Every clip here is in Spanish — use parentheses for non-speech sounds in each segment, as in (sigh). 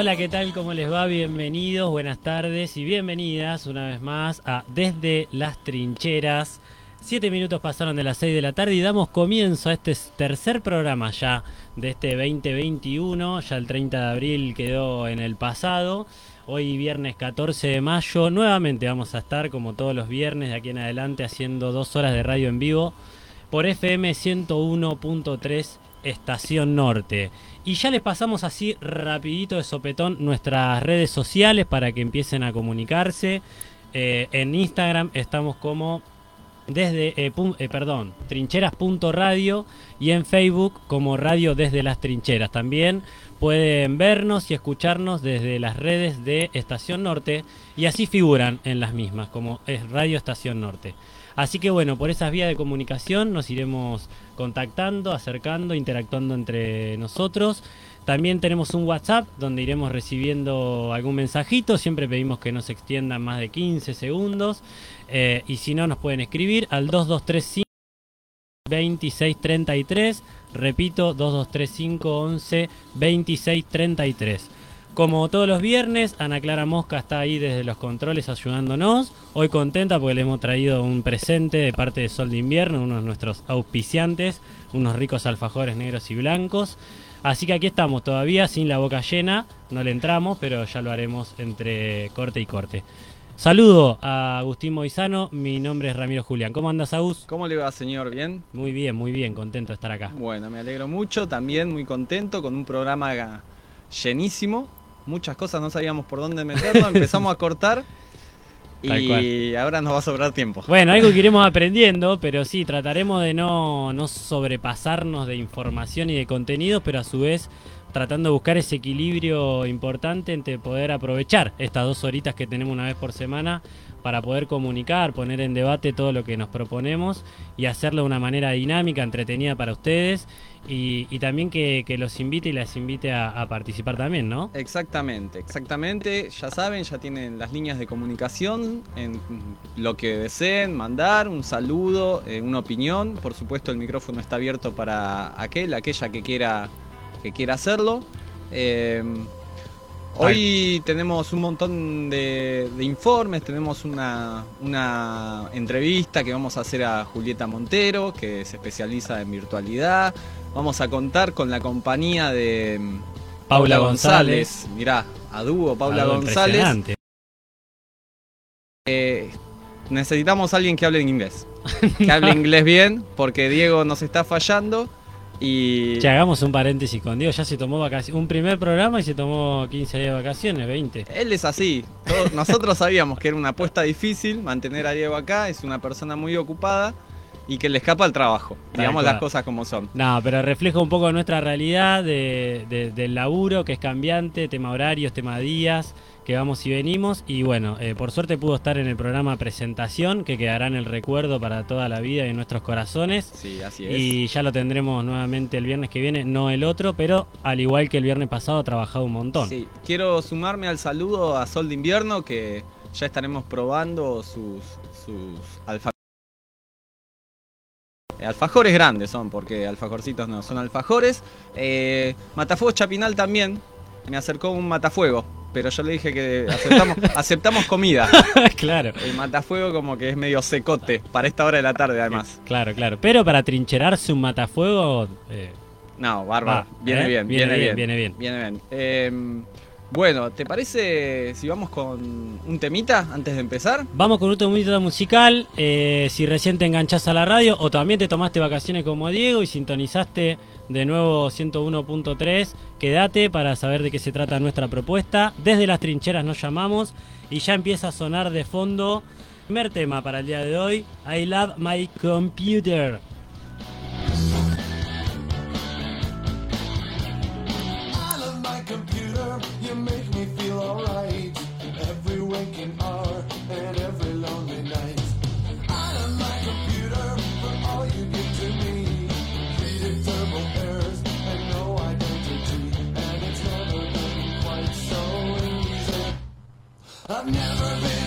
Hola, ¿qué tal? ¿Cómo les va? Bienvenidos, buenas tardes y bienvenidas una vez más a Desde las Trincheras. Siete minutos pasaron de las seis de la tarde y damos comienzo a este tercer programa ya de este 2021. Ya el 30 de abril quedó en el pasado. Hoy viernes 14 de mayo nuevamente vamos a estar como todos los viernes de aquí en adelante haciendo dos horas de radio en vivo por FM 101.3 Estación Norte. Y ya les pasamos así rapidito de sopetón nuestras redes sociales para que empiecen a comunicarse. Eh, en Instagram estamos como desde, eh, eh, trincheras.radio y en Facebook como Radio desde las trincheras. También pueden vernos y escucharnos desde las redes de Estación Norte y así figuran en las mismas como es Radio Estación Norte. Así que bueno, por esas vías de comunicación nos iremos contactando, acercando, interactuando entre nosotros. También tenemos un WhatsApp donde iremos recibiendo algún mensajito. Siempre pedimos que no se extiendan más de 15 segundos. Eh, y si no, nos pueden escribir al 2235 2633. Repito, 2235 11 2633. Como todos los viernes, Ana Clara Mosca está ahí desde los controles ayudándonos. Hoy contenta porque le hemos traído un presente de parte de Sol de Invierno, uno de nuestros auspiciantes, unos ricos alfajores negros y blancos. Así que aquí estamos todavía sin la boca llena, no le entramos, pero ya lo haremos entre corte y corte. Saludo a Agustín Moizano, mi nombre es Ramiro Julián. ¿Cómo andas, Agus? ¿Cómo le va, señor? ¿Bien? Muy bien, muy bien, contento de estar acá. Bueno, me alegro mucho, también muy contento con un programa llenísimo muchas cosas, no sabíamos por dónde meterlo, (laughs) empezamos a cortar y ahora nos va a sobrar tiempo. Bueno, algo que (laughs) iremos aprendiendo, pero sí, trataremos de no, no sobrepasarnos de información y de contenido, pero a su vez tratando de buscar ese equilibrio importante entre poder aprovechar estas dos horitas que tenemos una vez por semana para poder comunicar, poner en debate todo lo que nos proponemos y hacerlo de una manera dinámica, entretenida para ustedes y, también que, los invite y las invite a, participar también, ¿no? Exactamente, exactamente. Ya saben, ya tienen las líneas de comunicación en lo que deseen mandar, un saludo, eh, una opinión. Por supuesto, el micrófono está abierto para aquel, aquella que quiera, que quiera hacerlo. Eh, Hoy tenemos un montón de, informes, tenemos una, entrevista que vamos a hacer a Julieta Montero, que se especializa en virtualidad. Vamos a contar con la compañía de mm, Paula, González. Mirá, a dúo Paula González. Eh, necesitamos a alguien que hable en inglés. (laughs) Que hable inglés bien, porque Diego nos está fallando. Y... Ya hagamos un paréntesis con Dios, ya se tomó vacaciones, un primer programa y se tomó 15 días de vacaciones, 20. Él es así, nosotros sabíamos que era una apuesta difícil mantener a Diego acá, es una persona muy ocupada y que le escapa al trabajo, digamos las cosas como son. No, pero refleja un poco nuestra realidad del laburo, que es cambiante, tema horarios, tema días que vamos y venimos. Y bueno, eh, por suerte pudo estar en el programa Presentación, que quedará en el recuerdo para toda la vida y en nuestros corazones. Sí, así es. Y ya lo tendremos nuevamente el viernes que viene, no el otro, pero al igual que el viernes pasado ha trabajado un montón. Sí, quiero sumarme al saludo a Sol de Invierno, que ya estaremos probando sus, sus alfajores. Alfajores grandes son, porque alfajorcitos no, son alfajores. Eh, Matafuegos Chapinal también me acercó un matafuego pero yo le dije que aceptamos, (laughs) aceptamos comida. (laughs) claro. El matafuego como que es medio secote para esta hora de la tarde además. Claro, claro. Pero para trincherarse un matafuego... Eh, no, bárbaro. viene, bien, viene, bien, viene bien. Viene bien. Bueno, ¿te parece si vamos con un temita antes de empezar? Vamos con un temita musical. Eh, si recién te enganchás a la radio o también te tomaste vacaciones como Diego y sintonizaste de nuevo 101.3. Quédate para saber de qué se trata nuestra propuesta. Desde las trincheras nos llamamos y ya empieza a sonar de fondo. Primer tema para el día de hoy, I Love My Computer. You make me feel alright every waking hour and every lonely night. Out of my computer for all you give to me. Creative verbal errors and no identity, and it's never been quite so easy. I've never been.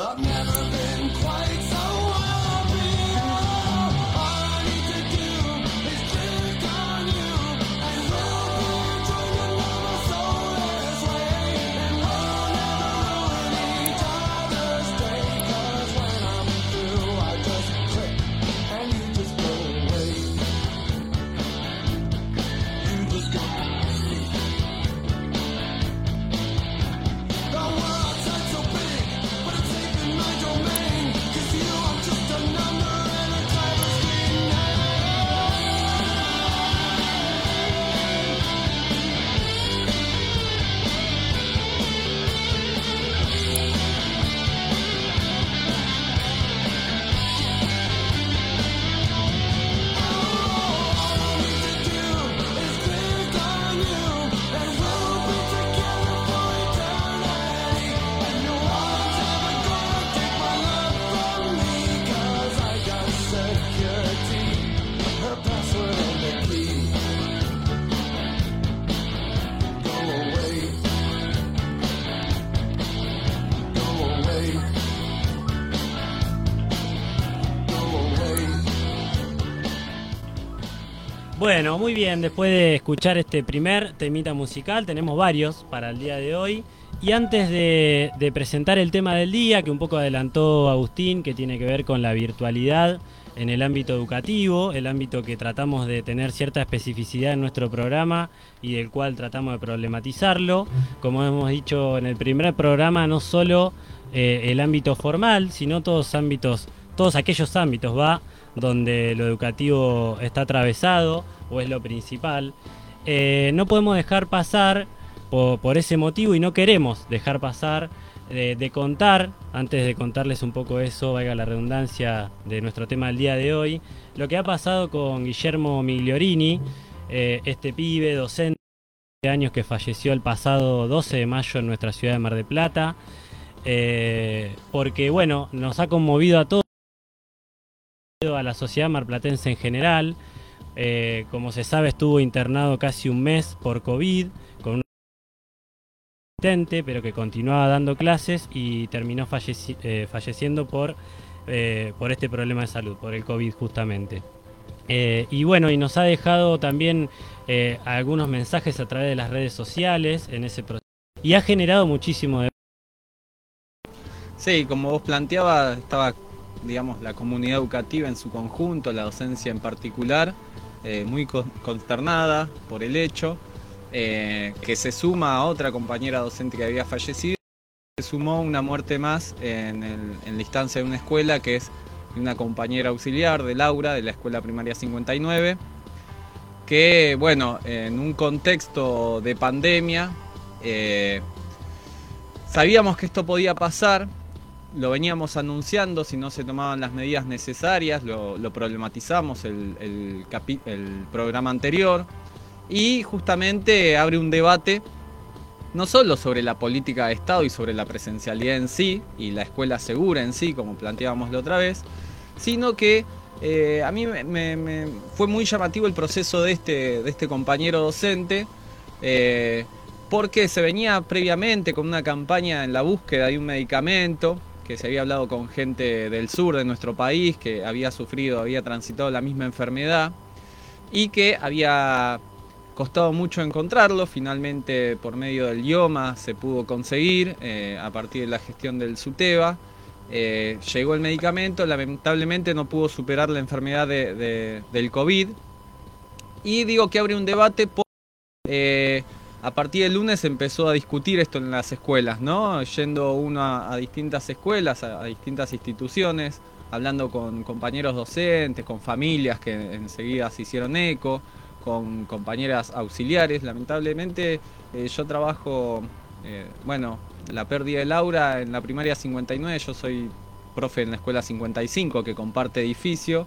I've never Bueno, muy bien, después de escuchar este primer temita musical, tenemos varios para el día de hoy. Y antes de, presentar el tema del día, que un poco adelantó Agustín, que tiene que ver con la virtualidad en el ámbito educativo, el ámbito que tratamos de tener cierta especificidad en nuestro programa y del cual tratamos de problematizarlo. Como hemos dicho en el primer programa, no solo eh, el ámbito formal, sino todos ámbitos, todos aquellos ámbitos va donde lo educativo está atravesado o es lo principal. Eh, no podemos dejar pasar por, ese motivo y no queremos dejar pasar de, contar, antes de contarles un poco eso, valga la redundancia de nuestro tema del día de hoy, lo que ha pasado con Guillermo Migliorini, eh, este pibe docente de años que falleció el pasado 12 de mayo en nuestra ciudad de Mar de Plata, eh, porque bueno, nos ha conmovido a todos a la sociedad marplatense en general. Eh, como se sabe, estuvo internado casi un mes por COVID, con un pero que continuaba dando clases y terminó eh, falleciendo por, eh, por este problema de salud, por el COVID justamente. y bueno, y nos ha dejado también algunos mensajes a través de las redes sociales en ese proceso. Y ha generado muchísimo de... Sí, como vos planteabas, estaba digamos, la comunidad educativa en su conjunto, la docencia en particular, eh, muy consternada por el hecho, eh, que se suma a otra compañera docente que había fallecido, se sumó una muerte más en, la instancia de una escuela que es una compañera auxiliar de Laura, de la escuela primaria 59, que, bueno, en un contexto de pandemia, eh, sabíamos que esto podía pasar, lo veníamos anunciando, si no se tomaban las medidas necesarias, lo, problematizamos el, el, programa anterior y justamente abre un debate no solo sobre la política de Estado y sobre la presencialidad en sí y la escuela segura en sí, como planteábamos la otra vez, sino que eh, a mí me, fue muy llamativo el proceso de este, de este compañero docente. Eh, porque se venía previamente con una campaña en la búsqueda de un medicamento que se había hablado con gente del sur de nuestro país que había sufrido, había transitado la misma enfermedad y que había costado mucho encontrarlo, finalmente por medio del IOMA se pudo conseguir eh, a partir de la gestión del SUTEBA. Eh, llegó el medicamento, lamentablemente no pudo superar la enfermedad del COVID. Y digo que abre un debate por, eh, a partir del lunes empezó a discutir esto en las escuelas, ¿no? Yendo uno a, distintas escuelas, a, distintas instituciones, hablando con compañeros docentes, con familias que enseguida se hicieron eco, con compañeras auxiliares. Lamentablemente eh, yo trabajo, eh, bueno, la pérdida de Laura en la primaria 59, yo soy profe en la escuela 55 que comparte edificio,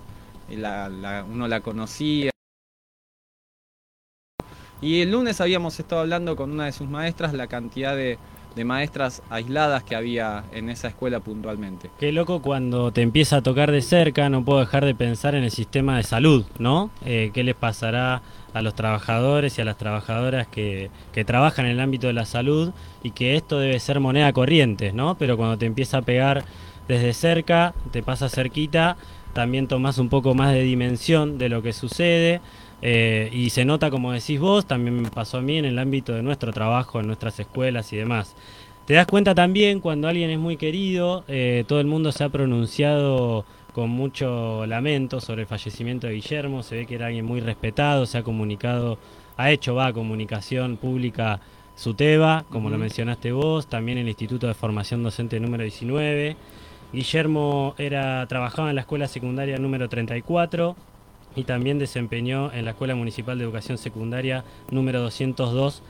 y uno la conocía y el lunes habíamos estado hablando con una de sus maestras la cantidad de, de maestras aisladas que había en esa escuela puntualmente. Qué loco cuando te empieza a tocar de cerca, no puedo dejar de pensar en el sistema de salud, ¿no? Eh, ¿Qué les pasará a los trabajadores y a las trabajadoras que, que, trabajan en el ámbito de la salud y que esto debe ser moneda corriente, ¿no? Pero cuando te empieza a pegar desde cerca, te pasa cerquita, también tomas un poco más de dimensión de lo que sucede. Eh, y se nota, como decís vos, también pasó a mí en el ámbito de nuestro trabajo, en nuestras escuelas y demás. Te das cuenta también cuando alguien es muy querido, eh, todo el mundo se ha pronunciado con mucho lamento sobre el fallecimiento de Guillermo, se ve que era alguien muy respetado, se ha comunicado, ha hecho va comunicación pública SUTEBA, como lo mencionaste vos, también el Instituto de Formación Docente número 19. Guillermo era, trabajaba en la escuela secundaria número 34 y también desempeñó en la Escuela Municipal de Educación Secundaria número 202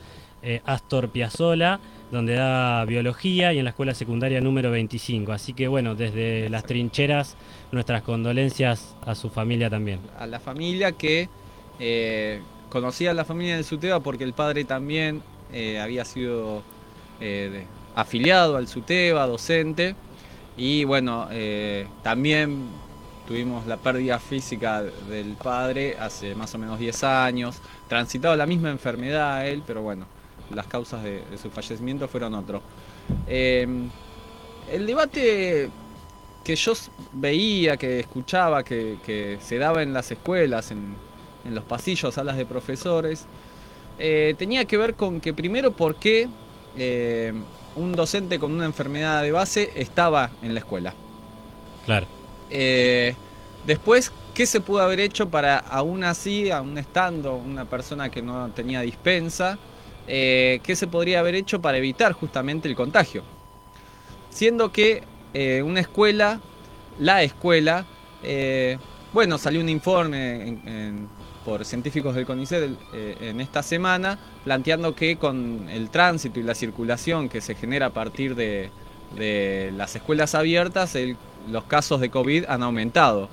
eh, Astor Piazzola, donde da biología, y en la escuela secundaria número 25. Así que bueno, desde las trincheras, nuestras condolencias a su familia también. A la familia que eh, conocía a la familia del SUTEBA porque el padre también eh, había sido afiliado al SUTEBA, docente, y bueno, también tuvimos la pérdida física del padre hace más o menos 10 años, transitado la misma enfermedad él, pero bueno, las causas de, su fallecimiento fueron otro. Eh, el debate que yo veía, que escuchaba, que, se daba en las escuelas, en, los pasillos, salas de profesores, eh, tenía que ver con que primero por qué eh, un docente con una enfermedad de base estaba en la escuela. Claro. Después, ¿qué se pudo haber hecho para aún así, aún estando una persona que no tenía dispensa, eh, qué se podría haber hecho para evitar justamente el contagio. Siendo que eh, una escuela, la escuela, eh, bueno, salió un informe por científicos del CONICET en esta semana planteando que con el tránsito y la circulación que se genera a partir de, las escuelas abiertas, los casos de COVID han aumentado,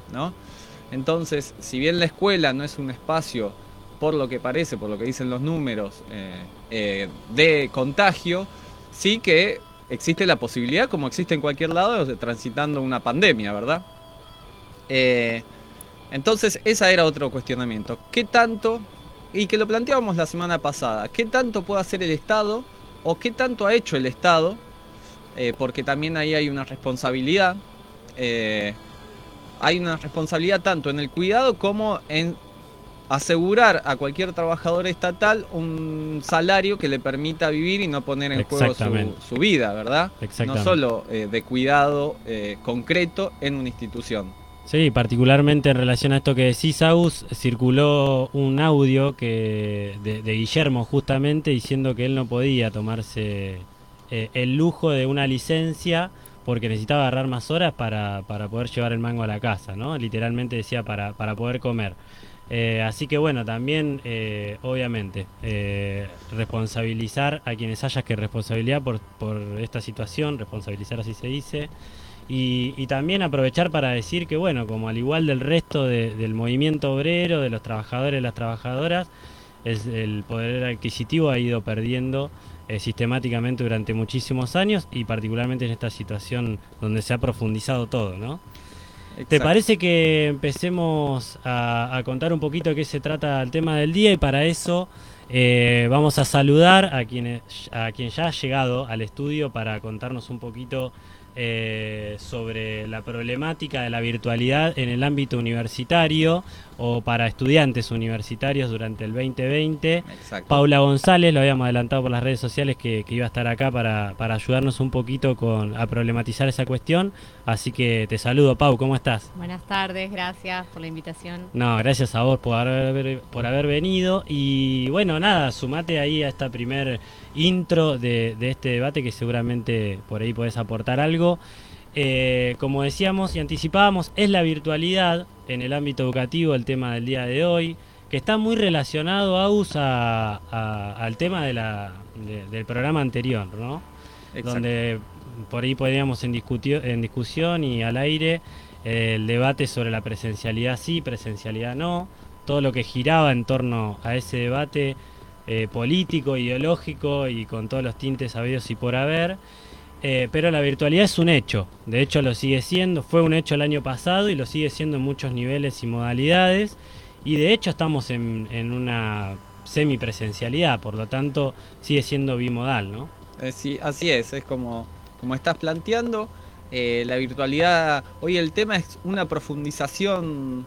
Entonces, si bien la escuela no es un espacio por lo que parece, por lo que dicen los números eh, eh, de contagio, sí que existe la posibilidad, como existe en cualquier lado, de transitando una pandemia, ¿verdad? Eh, entonces, ese era otro cuestionamiento. ¿Qué tanto, y que lo planteábamos la semana pasada, qué tanto puede hacer el Estado o qué tanto ha hecho el Estado? porque también ahí hay una responsabilidad. Hay una responsabilidad tanto en el cuidado como en asegurar a cualquier trabajador estatal un salario que le permita vivir y no poner en juego su, vida, ¿verdad? No solo eh, de cuidado eh, concreto en una institución. Sí, particularmente en relación a esto que decís, Aus, circuló un audio que de, Guillermo justamente diciendo que él no podía tomarse eh, el lujo de una licencia porque necesitaba agarrar más horas para, para poder llevar el mango a la casa, ¿no? Literalmente decía para, para poder comer. Eh, así que bueno, también eh, obviamente eh, responsabilizar a quienes haya que responsabilidad por, esta situación, responsabilizar así se dice, y, también aprovechar para decir que bueno, como al igual del resto del movimiento obrero, de los trabajadores y las trabajadoras, el poder adquisitivo ha ido perdiendo sistemáticamente durante muchísimos años y particularmente en esta situación donde se ha profundizado todo, ¿no? ¿Te parece que empecemos a, contar un poquito de qué se trata el tema del día? Y para eso eh, vamos a saludar a, quien, a quien ya ha llegado al estudio para contarnos un poquito eh, sobre la problemática de la virtualidad en el ámbito universitario o para estudiantes universitarios durante el 2020. Paula González, lo habíamos adelantado por las redes sociales que, iba a estar acá para, ayudarnos un poquito con, a problematizar esa cuestión. Así que te saludo, Pau, ¿cómo estás? Buenas tardes, gracias por la invitación. No, gracias a vos por haber, por haber venido. Y bueno, nada, sumate ahí a esta primer intro de, este debate que seguramente por ahí podés aportar algo. Eh, como decíamos y anticipábamos, es la virtualidad en el ámbito educativo el tema del día de hoy, que está muy relacionado a, al tema de la, del programa anterior, ¿no? Donde por ahí podríamos en, en discusión y al aire el debate sobre la presencialidad sí, presencialidad no, todo lo que giraba en torno a ese debate eh, político, ideológico y con todos los tintes habidos y por haber. Eh, pero la virtualidad es un hecho, de hecho lo sigue siendo, fue un hecho el año pasado y lo sigue siendo en muchos niveles y modalidades. Y de hecho estamos en, una semipresencialidad, por lo tanto sigue siendo bimodal, ¿no? Eh, sí, así es, es como, como estás planteando. la virtualidad, hoy el tema es una profundización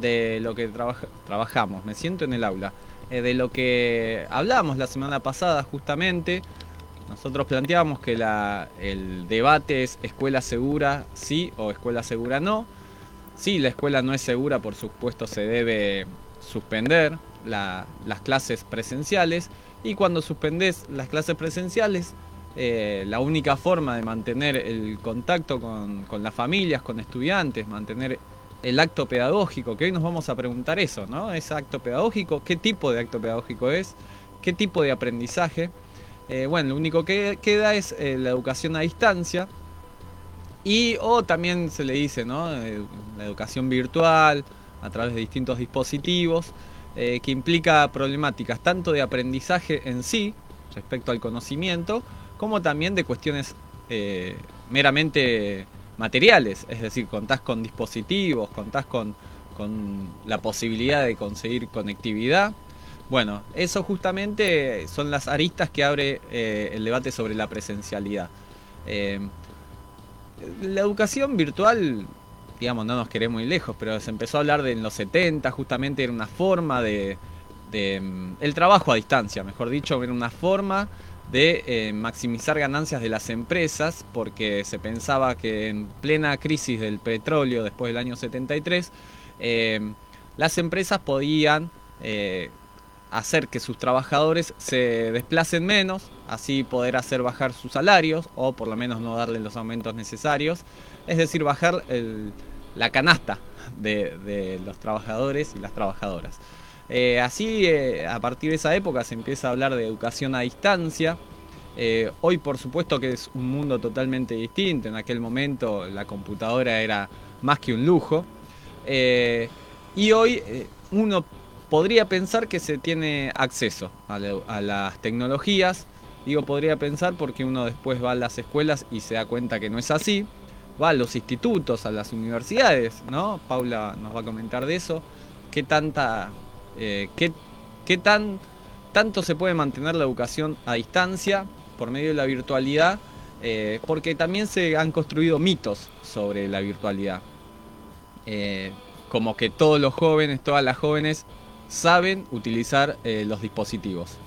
de lo que trabaja- trabajamos, me siento en el aula, eh, de lo que hablamos la semana pasada justamente. Nosotros planteábamos que el debate es escuela segura sí o escuela segura no. Si la escuela no es segura, por supuesto se debe suspender la- las clases presenciales. Y cuando suspendés las clases presenciales, eh, la única forma de mantener el contacto con, con las familias, con estudiantes, mantener el acto pedagógico, que hoy nos vamos a preguntar eso, ¿no? Ese acto pedagógico, ¿qué tipo de acto pedagógico es? ¿Qué tipo de aprendizaje? Eh, bueno, lo único que queda es eh, la educación a distancia. Y o también se le dice, ¿no? Eh, la educación virtual a través de distintos dispositivos, que implica problemáticas tanto de aprendizaje en sí, respecto al conocimiento, como también de cuestiones meramente materiales, es decir, contás con dispositivos, contás con, con la posibilidad de conseguir conectividad. Bueno, eso justamente son las aristas que abre eh, el debate sobre la presencialidad. Eh, la educación virtual, digamos, no nos queremos muy lejos, pero se empezó a hablar de en los 70, justamente era una forma de, de, mm, el trabajo a distancia, mejor dicho, era una forma de eh, maximizar ganancias de las empresas, porque se pensaba que en plena crisis del petróleo después del año 73, eh, las empresas podían eh, hacer que sus trabajadores se desplacen menos, así poder hacer bajar sus salarios o por lo menos no darle los aumentos necesarios, es decir, bajar el- la canasta de, de los trabajadores y las trabajadoras. Eh, así, eh, a partir de esa época se empieza a hablar de educación a distancia. Eh, hoy, por supuesto, que es un mundo totalmente distinto. En aquel momento la computadora era más que un lujo. Y hoy uno podría pensar que se tiene acceso a, a las tecnologías. Digo podría pensar porque uno después va a las escuelas y se da cuenta que no es así. Va a los institutos, a las universidades, ¿no? Paula nos va a comentar de eso. ¿Qué tanta... eh, qué, qué tan, tanto se puede mantener la educación a distancia por medio de la virtualidad? Eh, porque también se han construido mitos sobre la virtualidad. Eh, como que todos los jóvenes, todas las jóvenes saben utilizar los dispositivos.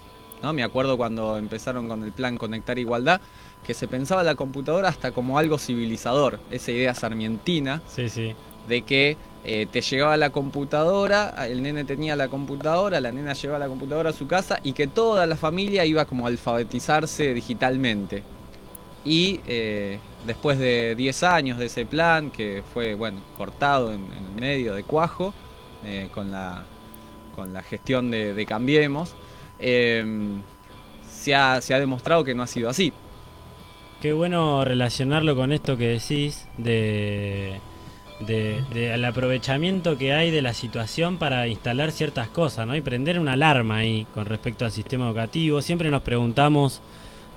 ¿no? Me acuerdo cuando empezaron con el plan Conectar Igualdad, que se pensaba la computadora hasta como algo civilizador, esa idea sarmientina Sí, sí. De que eh, te llegaba la computadora, el nene tenía la computadora, la nena llevaba la computadora a su casa y que toda la familia iba como a alfabetizarse digitalmente. Y eh, después de 10 años de ese plan, que fue bueno cortado en, medio de cuajo, eh, con, la, con la gestión de, de Cambiemos, eh, se, ha, se ha demostrado que no ha sido así. Qué bueno relacionarlo con esto que decís de, de- de el aprovechamiento que hay de la situación para instalar ciertas cosas, ¿no? Y prender una alarma ahí con respecto al sistema educativo. Siempre nos preguntamos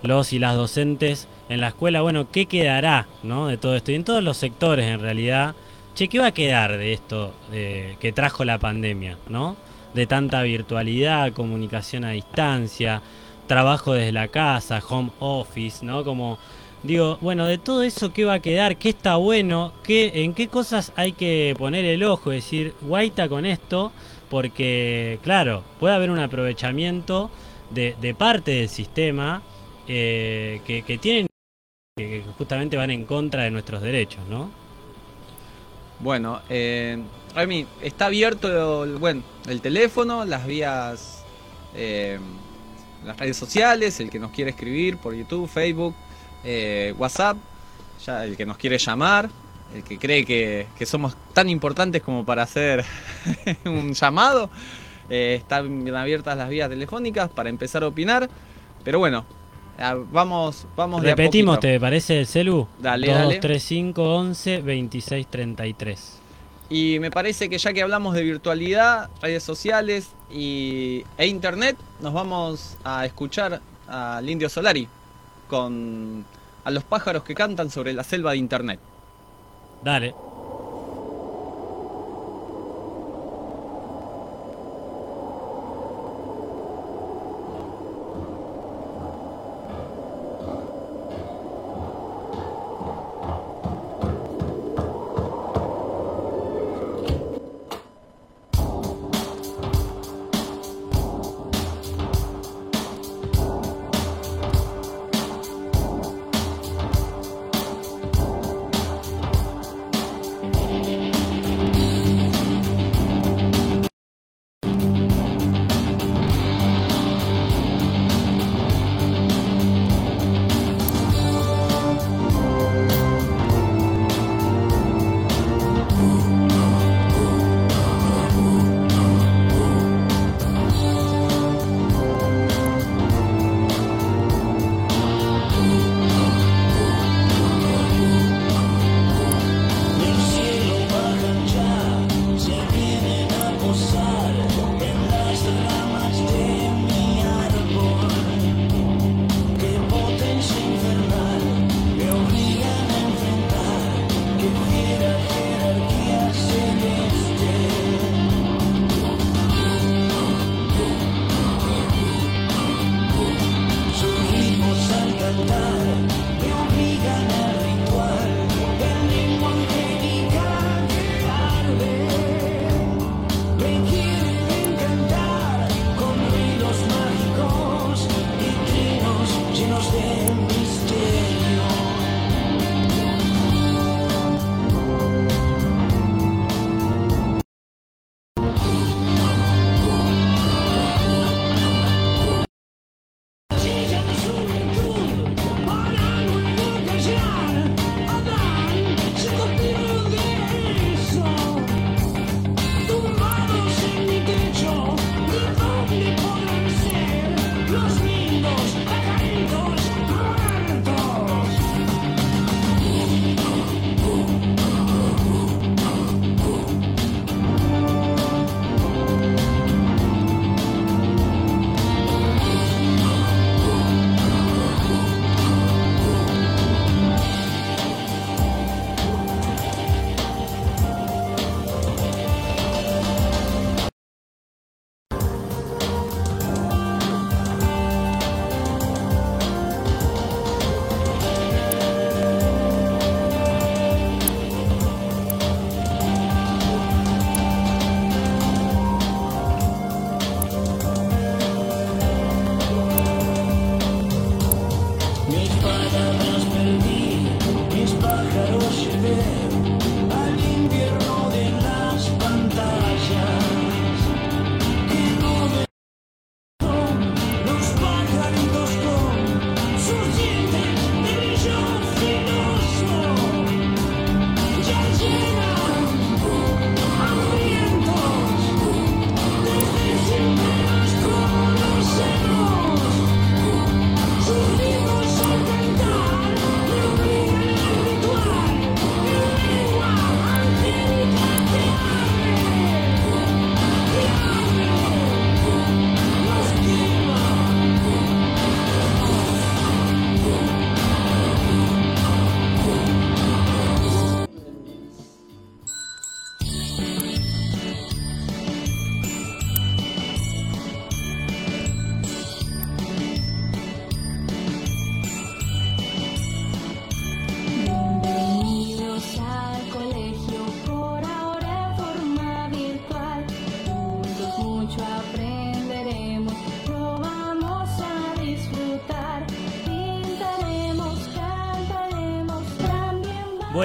los y las docentes en la escuela, bueno, ¿qué quedará, ¿no? De todo esto. Y en todos los sectores, en realidad, che, ¿qué va a quedar de esto eh, que trajo la pandemia, ¿no? De tanta virtualidad, comunicación a distancia, trabajo desde la casa, home office, ¿no? Como digo, bueno, de todo eso qué va a quedar, qué está bueno, qué en qué cosas hay que poner el ojo, decir, guaita con esto, porque claro, puede haber un aprovechamiento de, parte del sistema eh, que, tienen que justamente van en contra de nuestros derechos, ¿no? Bueno, eh, está abierto el, bueno, el teléfono, las vías, eh, las redes sociales, el que nos quiere escribir por YouTube, Facebook, eh, WhatsApp, ya el que nos quiere llamar, el que cree que, que somos tan importantes como para hacer (laughs) un llamado. eh, están abiertas las vías telefónicas para empezar a opinar. Pero bueno, vamos, vamos de a Repetimos. ¿te parece el celu? Dale, dale. 235 11 26 33. Y me parece que ya que hablamos de virtualidad, redes sociales y, e internet, nos vamos a escuchar al Indio Solari con a los pájaros que cantan sobre la selva de internet. Dale.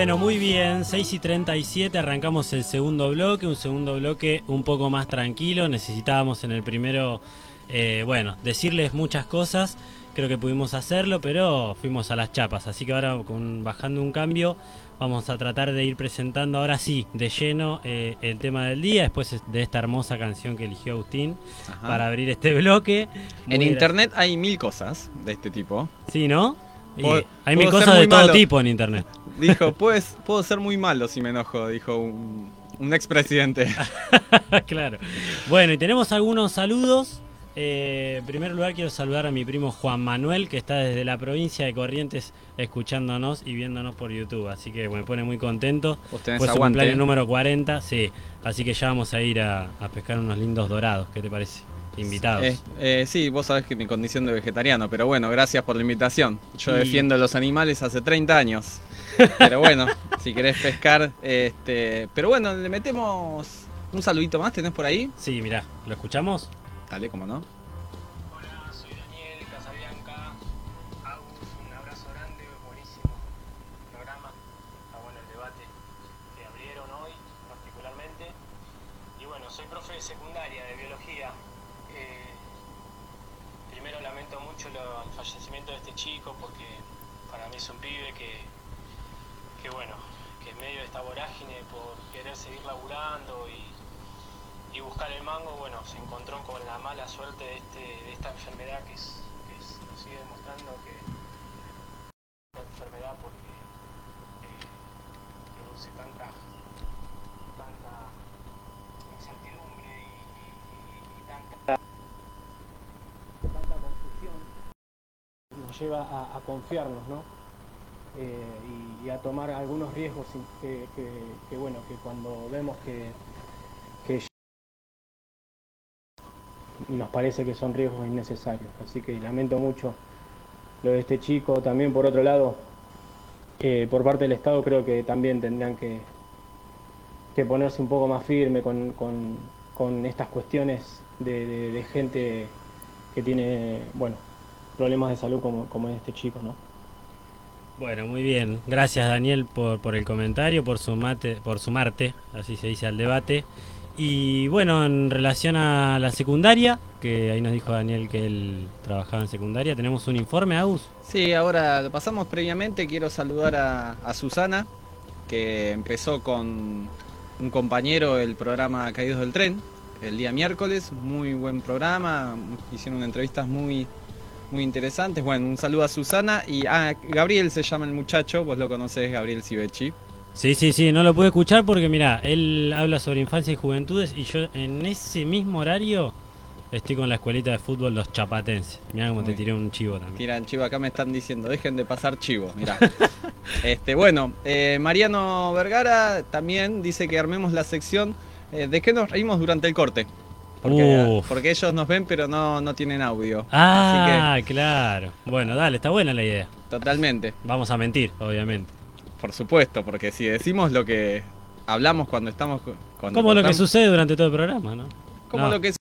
Bueno, muy bien, 6 y 37 arrancamos el segundo bloque, un segundo bloque un poco más tranquilo, necesitábamos en el primero, eh, bueno, decirles muchas cosas, creo que pudimos hacerlo, pero fuimos a las chapas, así que ahora con, bajando un cambio vamos a tratar de ir presentando ahora sí, de lleno, eh, el tema del día, después de esta hermosa canción que eligió Agustín para abrir este bloque. en internet hay mil cosas de este tipo. Sí, ¿no? Hay mil cosas de todo tipo en internet. Dijo, pues, puedo ser muy malo si me enojo, dijo un, un expresidente. (laughs) claro. Bueno, y tenemos algunos saludos. Eh, en primer lugar quiero saludar a mi primo Juan Manuel, que está desde la provincia de Corrientes escuchándonos y viéndonos por YouTube. Así que me pone muy contento. Ustedes Fue su cumpleaños número 40, sí. Así que ya vamos a ir a, a pescar unos lindos dorados. ¿Qué te parece? Invitados. Eh, eh, sí, vos sabés que mi condición de vegetariano, pero bueno, gracias por la invitación. Yo Y- defiendo los animales hace 30 años. (laughs) Pero bueno, si querés pescar, este, pero bueno, le metemos un saludito más, ¿tenés por ahí? Sí, mirá, ¿lo escuchamos? Dale, cómo no. Chico porque para mí es un pibe que, que bueno, que en medio de esta vorágine por querer seguir laburando y y buscar el mango, bueno, se encontró con la mala suerte de, este, de esta enfermedad que, es, que es- nos sigue demostrando que la enfermedad porque eh, produce tanta incertidumbre y, y- y tanta, tanta confusión. Lleva a, confiarnos, ¿no? Eh, y, a tomar algunos riesgos que, bueno, que cuando vemos que, nos parece que son riesgos innecesarios. Así que lamento mucho lo de este chico. También por otro lado, eh, por parte del Estado creo que también tendrían que, que ponerse un poco más firme con, con- con estas cuestiones de gente que tiene, bueno, problemas de salud como, como este chico, ¿no? Bueno, muy bien. Gracias Daniel por, por el comentario, por, sumate, por sumarte, así se dice, al debate. Y bueno, en relación a la secundaria, que ahí nos dijo Daniel que él trabajaba en secundaria, tenemos un informe, Agus. Sí, ahora lo pasamos previamente. Quiero saludar a, a Susana, que empezó con un compañero el programa Caídos del Tren el día miércoles. Muy buen programa, hicieron entrevistas muy, muy interesantes. Bueno, un saludo a Susana y a Gabriel se llama el muchacho, vos lo conocés, Gabriel Civechi. Sí, sí, sí, no lo pude escuchar porque mira, él habla sobre infancia y juventudes y yo en ese mismo horario estoy con la escuelita de fútbol Los Chapatenses. Mira cómo te tiré un chivo también. Tiran chivo, acá me están diciendo, dejen de pasar chivo, mirá. (laughs) este, bueno, eh, Mariano Vergara también dice que armemos la sección eh, de qué nos reímos durante el corte. Porque, ellos nos ven pero no, no tienen audio. Ah, claro. Bueno, dale, está buena la idea. Totalmente, Vamos a mentir, obviamente. por supuesto, porque si decimos lo que hablamos cuando estamos... cu- Cuando Como lo que sucede durante todo el programa, ¿no? Como No. lo que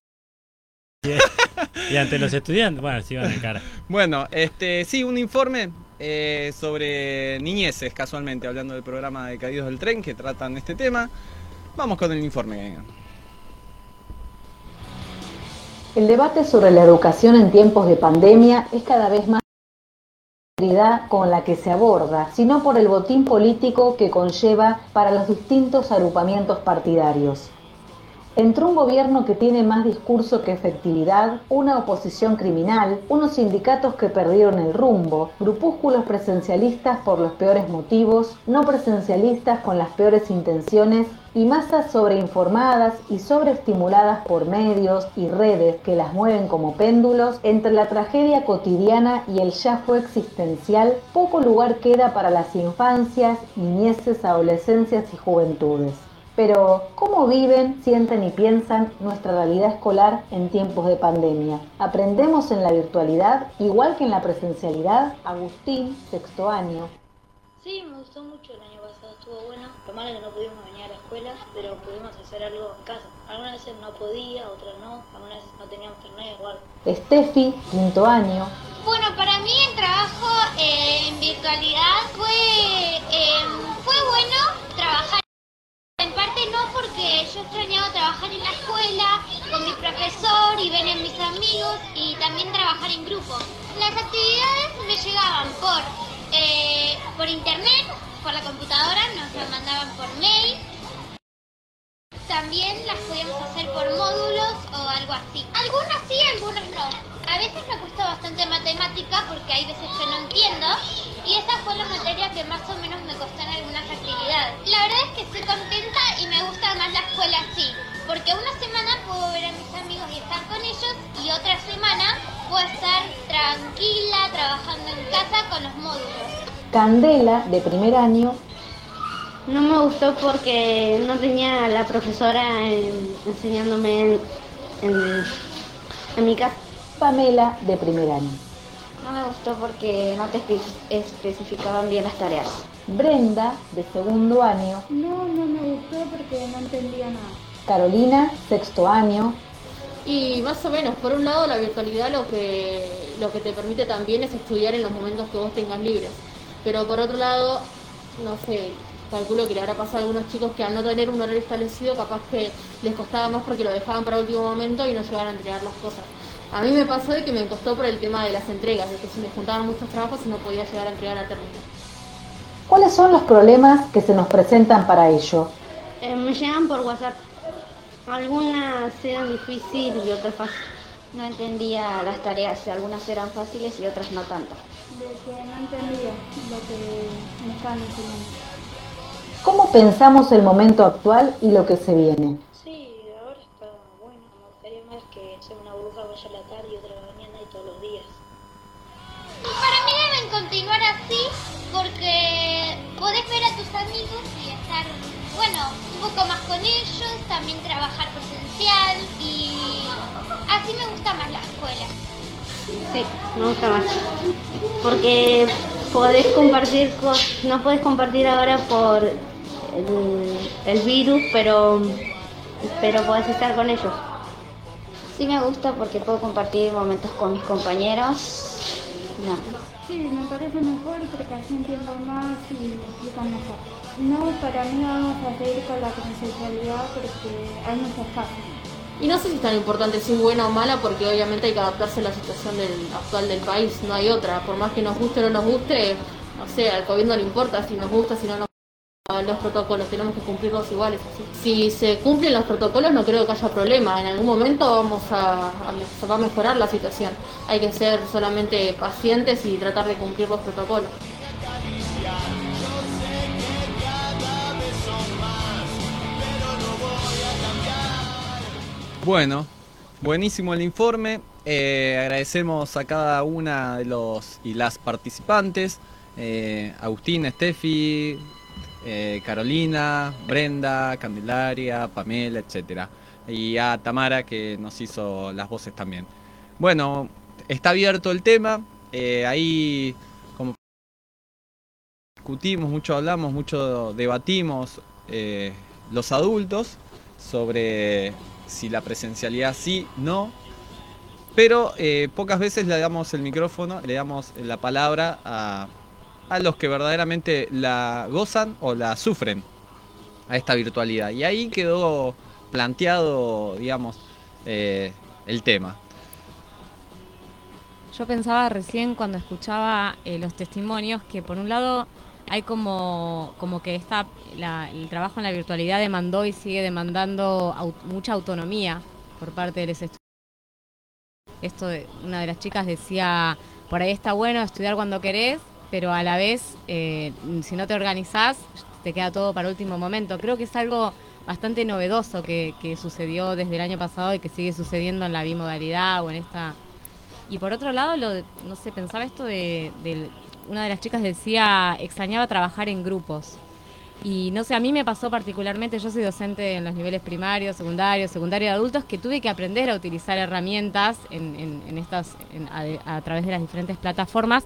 (laughs) Y ante los estudiantes, bueno, sí van de cara. Bueno, este, sí, un informe eh, sobre niñeces, casualmente, hablando del programa de Caídos del Tren que tratan este tema. Vamos con el informe. El debate sobre la educación en tiempos de pandemia es cada vez más con la que se aborda, sino por el botín político que conlleva para los distintos agrupamientos partidarios. Entró un gobierno que tiene más discurso que efectividad, una oposición criminal, unos sindicatos que perdieron el rumbo, grupúsculos presencialistas por los peores motivos, no presencialistas con las peores intenciones y masas sobreinformadas y sobreestimuladas por medios y redes que las mueven como péndulos, entre la tragedia cotidiana y el ya fue existencial, poco lugar queda para las infancias, niñeces, adolescencias y juventudes. Pero, ¿cómo viven, sienten y piensan nuestra realidad escolar en tiempos de pandemia? ¿Aprendemos en la virtualidad igual que en la presencialidad? Agustín, sexto año. Sí, me gustó mucho el año pasado, estuvo bueno. Lo malo es que no pudimos venir a la escuela, pero pudimos hacer algo en casa. Algunas veces no podía, otras no, algunas veces no teníamos internet igual. Steffi, quinto año. Bueno, para mí el trabajo eh, en virtualidad fue, eh, fue bueno trabajar. Parte no porque yo extrañaba trabajar en la escuela con mi profesor y ver a mis amigos y también trabajar en grupo. Las actividades me llegaban por, eh, por internet, por la computadora, nos las mandaban por mail. También las podíamos hacer por módulos o algo así. Algunas sí, algunas no. A veces me cuesta bastante matemática porque hay veces que no entiendo y esa fue la materia que más o menos me costó en algunas actividades. La verdad es que estoy contenta y me gusta más porque una semana puedo ver a mis amigos y estar con ellos y otra semana puedo estar tranquila trabajando en casa con los módulos. Candela, de primer año, No me gustó porque no tenía a la profesora eh, enseñándome en, en- en mi casa. Pamela, de primer año, No me gustó porque no te espe- especificaban bien las tareas. Brenda, de segundo año, No, no me gustó porque no entendía nada. Carolina, sexto año, Y más o menos, por un lado la virtualidad lo que, lo que te permite también es estudiar en los momentos que vos tengas libres. Pero por otro lado, no sé, calculo que le habrá pasado a algunos chicos que al no tener un horario establecido capaz que les costaba más porque lo dejaban para último momento y no llegaban a entregar las cosas. A mí me pasó de que me costó por el tema de las entregas, de que se me juntaban muchos trabajos y no podía llegar a entregar a término. ¿cuáles son los problemas que se nos presentan para ello? Eh, me llegan por WhatsApp. Algunas eran difíciles y otras fáciles. No entendía las tareas, algunas eran fáciles y otras no tanto. De que no entendía lo que me estaban enseñando. ¿Cómo pensamos el momento actual y lo que se viene? Sí, ahora está bueno. Me gustaría más que sea una burbuja vaya a la tarde y otra a la mañana y todos los días. Para mí deben continuar así porque podés ver a tus amigos y estar, bueno, un poco más con ellos, también trabajar presencial y así me gusta más la escuela. Sí, me gusta más. Porque podés compartir cosas, no podés compartir ahora por el, el virus, pero, pero podés estar con ellos. Sí me gusta porque puedo compartir momentos con mis compañeros. No. Sí, me parece mejor porque así entiendo más y me explican mejor. No, para mí vamos a seguir con la presencialidad porque hay muchos casos. Y no sé si es tan importante si es buena o mala, porque obviamente hay que adaptarse a la situación del, actual del país, no hay otra. Por más que nos guste o no nos guste, no sé, al COVID no le importa si nos gusta, si no nos los protocolos, tenemos que cumplirlos iguales. Si se cumplen los protocolos no creo que haya problema, en algún momento vamos a mejorar la situación. Hay que ser solamente pacientes y tratar de cumplir los protocolos. Bueno, buenísimo el informe. Eh, agradecemos a cada una de los y las participantes. eh, Agustín, Steffi, eh, Carolina, Brenda, Candelaria, Pamela, etcétera. Y a Tamara que nos hizo las voces también. Bueno, está abierto el tema. eh, ahí como discutimos, mucho hablamos, mucho debatimos eh, los adultos sobre si la presencialidad sí, no. Pero pocas veces le damos el micrófono, le damos la palabra a, a los que verdaderamente la gozan o la sufren a esta virtualidad. Y ahí quedó planteado, digamos, eh, el tema. Yo pensaba recién cuando escuchaba eh, los testimonios que por un lado hay como, como que esta, la- el trabajo en la virtualidad demandó y sigue demandando mucha autonomía por parte de los estudiantes. Esto de, una de las chicas decía, por ahí está bueno estudiar cuando querés, pero a la vez, eh, si no te organizás, te queda todo para último momento. Creo que es algo bastante novedoso que, que sucedió desde el año pasado y que sigue sucediendo en la bimodalidad o en esta y por otro lado, lo, no sé, pensaba esto de, una de las chicas decía, extrañaba trabajar en grupos. Y no sé, a mí me pasó particularmente, yo soy docente en los niveles primarios, secundarios, secundario de adultos, que tuve que aprender a utilizar herramientas en, estas, a través de las diferentes plataformas,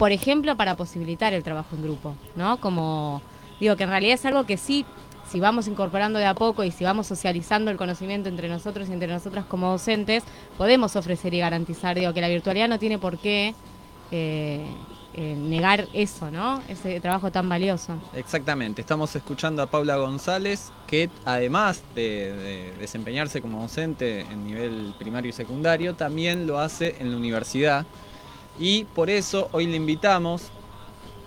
por ejemplo, para posibilitar el trabajo en grupo, ¿no? Como, digo, que en realidad es algo que sí, si vamos incorporando de a poco y si vamos socializando el conocimiento entre nosotros y entre nosotras como docentes, podemos ofrecer y garantizar, digo, que la virtualidad no tiene por qué eh, eh, negar eso, ¿no? Ese trabajo tan valioso. Exactamente, estamos escuchando a Paula González, que además de, de desempeñarse como docente en nivel primario y secundario, también lo hace en la universidad. Y por eso hoy le invitamos,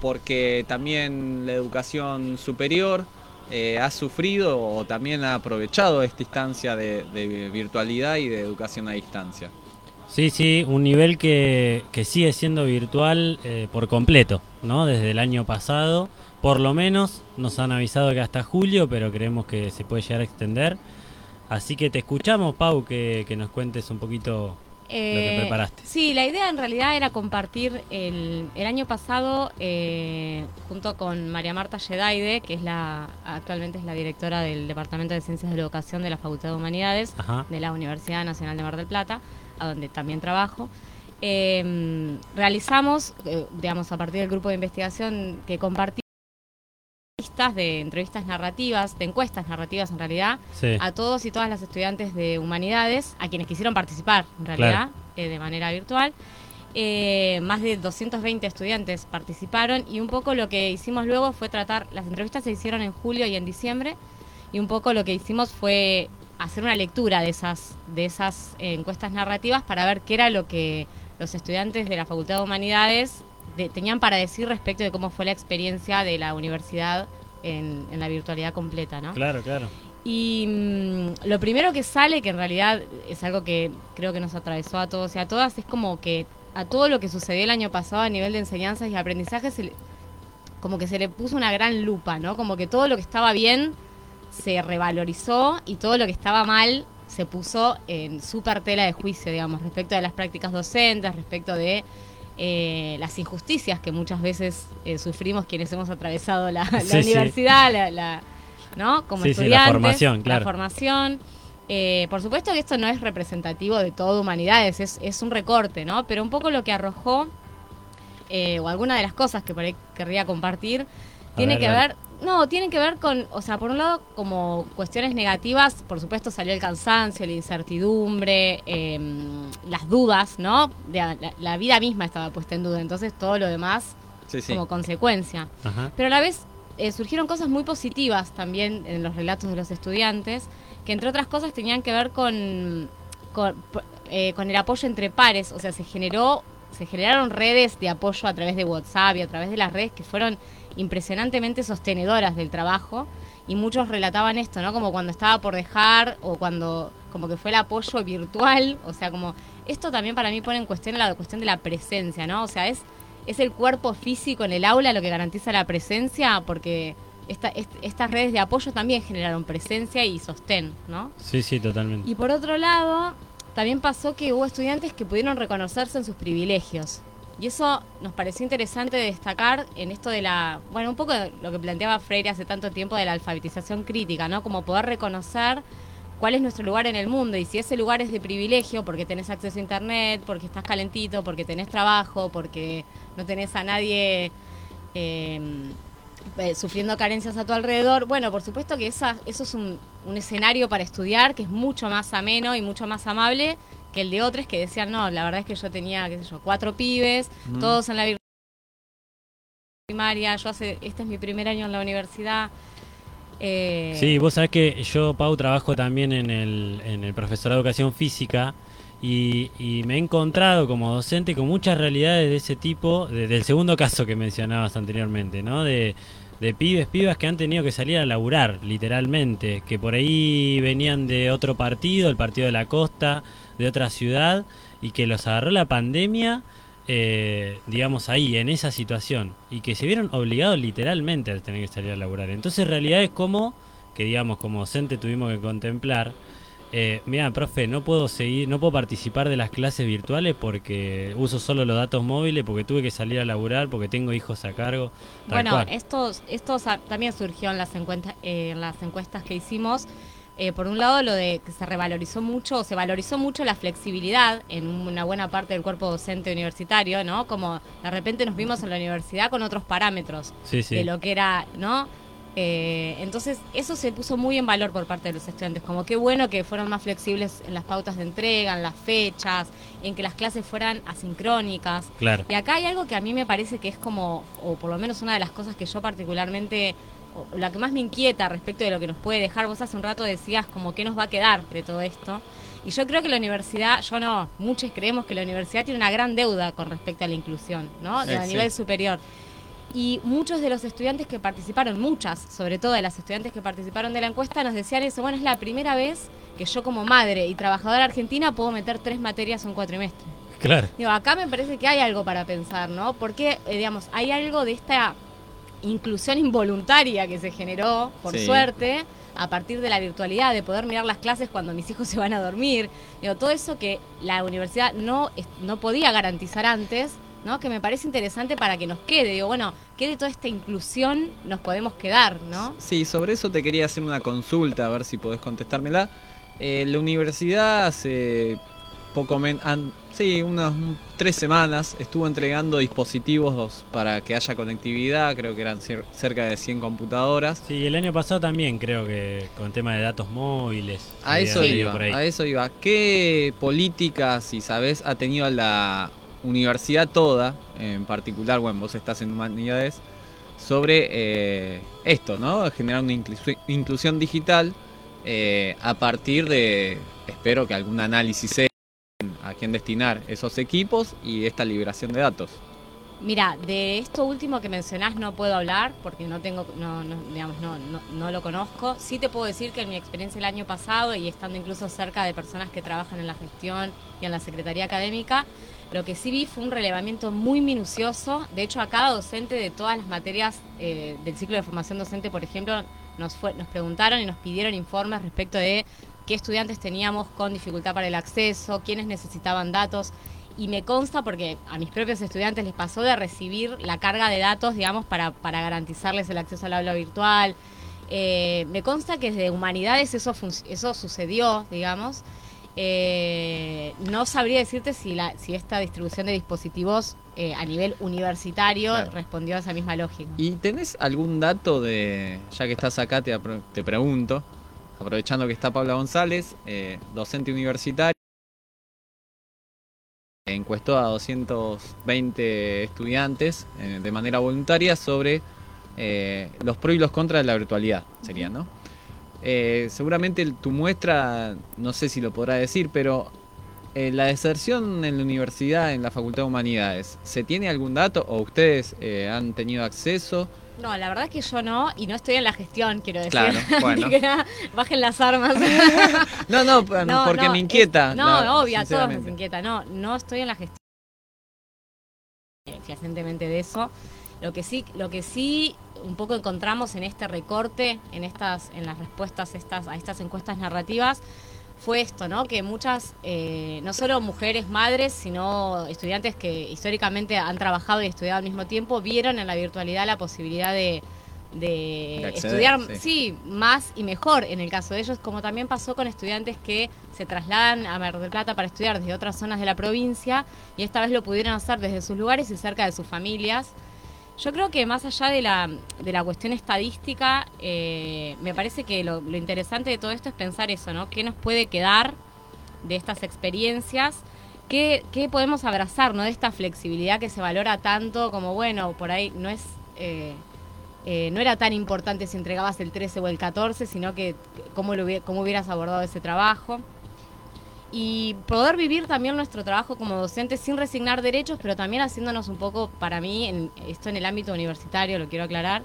porque también la educación superior eh, ha sufrido o también ha aprovechado esta instancia de, virtualidad y de educación a distancia. Sí, sí, un nivel que, que sigue siendo virtual eh, por completo, ¿no? Desde el año pasado, por lo menos nos han avisado que hasta julio, pero creemos que se puede llegar a extender. Así que te escuchamos, Pau, que, que nos cuentes un poquito Eh, preparaste. Sí, la idea en realidad era compartir el, el año pasado eh, junto con María Marta Yedaide, que es la actualmente es la directora del Departamento de Ciencias de la Educación de la Facultad de Humanidades Ajá. de la Universidad Nacional de Mar del Plata, a donde también trabajo. Eh, realizamos, eh, digamos, a partir del grupo de investigación que compartimos, de entrevistas narrativas, de encuestas narrativas en realidad, Sí. a todos y todas las estudiantes de humanidades, a quienes quisieron participar en realidad, eh, de manera virtual. Eh, más de 220 estudiantes participaron y un poco lo que hicimos luego fue tratar, las entrevistas se hicieron en julio y en diciembre, y un poco lo que hicimos fue hacer una lectura de esas, de esas eh, encuestas narrativas para ver qué era lo que los estudiantes de la Facultad de Humanidades de- tenían para decir respecto de cómo fue la experiencia de la universidad en, en la virtualidad completa, ¿no? Claro, claro. Y mm, lo primero que sale, que en realidad es algo que creo que nos atravesó a todos y a todas, es como que a todo lo que sucedió el año pasado a nivel de enseñanzas y aprendizaje, se le- como que se le puso una gran lupa, ¿no? Como que todo lo que estaba bien se revalorizó y todo lo que estaba mal se puso en súper tela de juicio, digamos, respecto de las prácticas docentes, respecto de eh, las injusticias que muchas veces eh, sufrimos quienes hemos atravesado la, la Sí, sí. universidad, la, la- ¿no? Como Sí, sí, la estudiantes. formación, claro. La formación. Eh, por supuesto que esto no es representativo de toda humanidades, es, es un recorte, ¿no? Pero un poco lo que arrojó, eh, o alguna de las cosas que por ahí querría compartir, tiene ver, que ver, no, tienen que ver con, o sea, por un lado, como cuestiones negativas, por supuesto salió el cansancio, la incertidumbre, eh, las dudas, ¿no? De- la, la vida misma estaba puesta en duda, entonces todo lo demás Sí, sí. como consecuencia. Ajá. Pero a la vez eh, surgieron cosas muy positivas también en los relatos de los estudiantes, que entre otras cosas tenían que ver con, con, eh, con el apoyo entre pares, o sea, se generó, se generaron redes de apoyo a través de WhatsApp y a través de las redes que fueron impresionantemente sostenedoras del trabajo y muchos relataban esto, ¿no? Como cuando estaba por dejar o cuando como que fue el apoyo virtual, o sea, como esto también para mí pone en cuestión la cuestión de la presencia, ¿no? O sea, es es el cuerpo físico en el aula lo que garantiza la presencia porque esta, est- estas redes de apoyo también generaron presencia y sostén, ¿no? Sí, sí, totalmente. Y por otro lado, también pasó que hubo estudiantes que pudieron reconocerse en sus privilegios. Y eso nos pareció interesante de destacar en esto de la, bueno, un poco lo que planteaba Freire hace tanto tiempo de la alfabetización crítica, ¿no? Como poder reconocer cuál es nuestro lugar en el mundo y si ese lugar es de privilegio porque tenés acceso a internet, porque estás calentito, porque tenés trabajo, porque no tenés a nadie eh, eh, sufriendo carencias a tu alrededor. Bueno, por supuesto que esa, eso es un, un escenario para estudiar que es mucho más ameno y mucho más amable que el de otros que decían, no, la verdad es que yo tenía, qué sé yo, cuatro pibes, Mm. todos en la primaria, yo hace, este es mi primer año en la universidad. Eh, Sí, vos sabés que yo, Pau, trabajo también en el, en el profesorado de educación física y, y me he encontrado como docente con muchas realidades de ese tipo, de- del segundo caso que mencionabas anteriormente, ¿no? De, de pibes, pibas que han tenido que salir a laburar, literalmente, que por ahí venían de otro partido, el partido de la costa, de otra ciudad, y que los agarró la pandemia, eh, digamos, ahí, en esa situación, y que se vieron obligados literalmente a tener que salir a laburar. Entonces, realidades como, que digamos, como docente tuvimos que contemplar, eh, mira, profe, no puedo seguir, no puedo participar de las clases virtuales porque uso solo los datos móviles, porque tuve que salir a laburar, porque tengo hijos a cargo. Bueno, cual. estos, también surgió en las, encuesta- eh, en las encuestas que hicimos. Eh, por un lado, lo de que se revalorizó mucho, se valorizó mucho la flexibilidad en una buena parte del cuerpo docente universitario, ¿no? Como de repente nos vimos en la universidad con otros parámetros Sí, sí. de lo que era, ¿no? Eh, entonces, eso se puso muy en valor por parte de los estudiantes, como qué bueno que fueron más flexibles en las pautas de entrega, en las fechas, en que las clases fueran asincrónicas. Claro. Y acá hay algo que a mí me parece que es como, o por lo menos una de las cosas que yo particularmente, o la que más me inquieta respecto de lo que nos puede dejar, vos hace un rato decías como qué nos va a quedar de todo esto. Y yo creo que la universidad, yo no, muchos creemos que la universidad tiene una gran deuda con respecto a la inclusión, ¿no? A sí. nivel superior. Y muchos de los estudiantes que participaron, muchas, sobre todo de las estudiantes que participaron de la encuesta, nos decían eso, bueno, es la primera vez que yo como madre y trabajadora argentina puedo meter tres materias en cuatrimestre. Claro. Digo, acá me parece que hay algo para pensar, ¿no? Porque, eh, digamos, hay algo de esta inclusión involuntaria que se generó, por Sí. suerte, a partir de la virtualidad, de poder mirar las clases cuando mis hijos (laughs) se van a dormir. Digo, todo eso que la universidad no, no podía garantizar antes, ¿no? Que me parece interesante para que nos quede. Digo, bueno, ¿qué de toda esta inclusión nos podemos quedar, no? Sí, sobre eso te quería hacer una consulta, a ver si podés contestármela. Eh, la universidad hace poco menos, sí, unas tres semanas estuvo entregando dispositivos para que haya conectividad, creo que eran cerca de 100 computadoras. Sí, el año pasado también creo que con tema de datos móviles. A eso iba, a eso iba. ¿Qué políticas, si sabes, ha tenido la universidad toda, en particular, bueno, vos estás en humanidades, sobre eh, esto, ¿no? Generar una inclusi- inclusión digital eh, a partir de, espero que algún análisis sea a quién destinar esos equipos y esta liberación de datos. Mira, de esto último que mencionás no puedo hablar porque no tengo, no, digamos, no, no lo conozco. Sí te puedo decir que en mi experiencia el año pasado y estando incluso cerca de personas que trabajan en la gestión y en la secretaría académica, lo que sí vi fue un relevamiento muy minucioso. De hecho, a cada docente de todas las materias eh, del ciclo de formación docente, por ejemplo, nos, fue, nos preguntaron y nos pidieron informes respecto de qué estudiantes teníamos con dificultad para el acceso, quiénes necesitaban datos. Y me consta porque a mis propios estudiantes les pasó de recibir la carga de datos, digamos, para, garantizarles el acceso al aula virtual. Eh, me consta que desde humanidades eso, eso sucedió, digamos. Eh, no sabría decirte si, la, si esta distribución de dispositivos eh, a nivel universitario Claro. respondió a esa misma lógica. ¿Y tenés algún dato de, ya que estás acá, te, te pregunto, aprovechando que está Paula González, eh, docente universitaria, encuestó a 220 estudiantes de manera voluntaria sobre los pros y los contras de la virtualidad, sería, ¿no? Eh, seguramente tu muestra, no sé si lo podrá decir, pero eh, la deserción en la universidad, en la Facultad de Humanidades, ¿se tiene algún dato o ustedes eh, han tenido acceso? No, la verdad es que yo no, y no estoy en la gestión, quiero decir. Claro, (laughs) bueno. Así que nada, bajen las armas. (laughs) No, no, porque no, me inquieta. es- no, la- obvio, a todos nos inquieta. No, no estoy en la gestión eh, fehacientemente de eso. Lo que sí, lo que sí un poco encontramos en este recorte, en estas, en las respuestas estas, a estas encuestas narrativas, fue esto, ¿no? Que muchas, eh, no solo mujeres madres, sino estudiantes que históricamente han trabajado y estudiado al mismo tiempo, vieron en la virtualidad la posibilidad de, de De acceder, estudiar, sí. sí, más y mejor en el caso de ellos, como también pasó con estudiantes que se trasladan a Mar del Plata para estudiar desde otras zonas de la provincia y esta vez lo pudieron hacer desde sus lugares y cerca de sus familias. Yo creo que más allá de la, de la cuestión estadística, eh, me parece que lo, interesante de todo esto es pensar eso, ¿no? ¿Qué nos puede quedar de estas experiencias? ¿Qué, podemos abrazar, ¿no? De esta flexibilidad que se valora tanto como, bueno, por ahí no es... eh, eh, no era tan importante si entregabas el 13 o el 14, sino que cómo, lo, cómo hubieras abordado ese trabajo. Y poder vivir también nuestro trabajo como docentes sin resignar derechos, pero también haciéndonos un poco, para mí, en, esto en el ámbito universitario, lo quiero aclarar,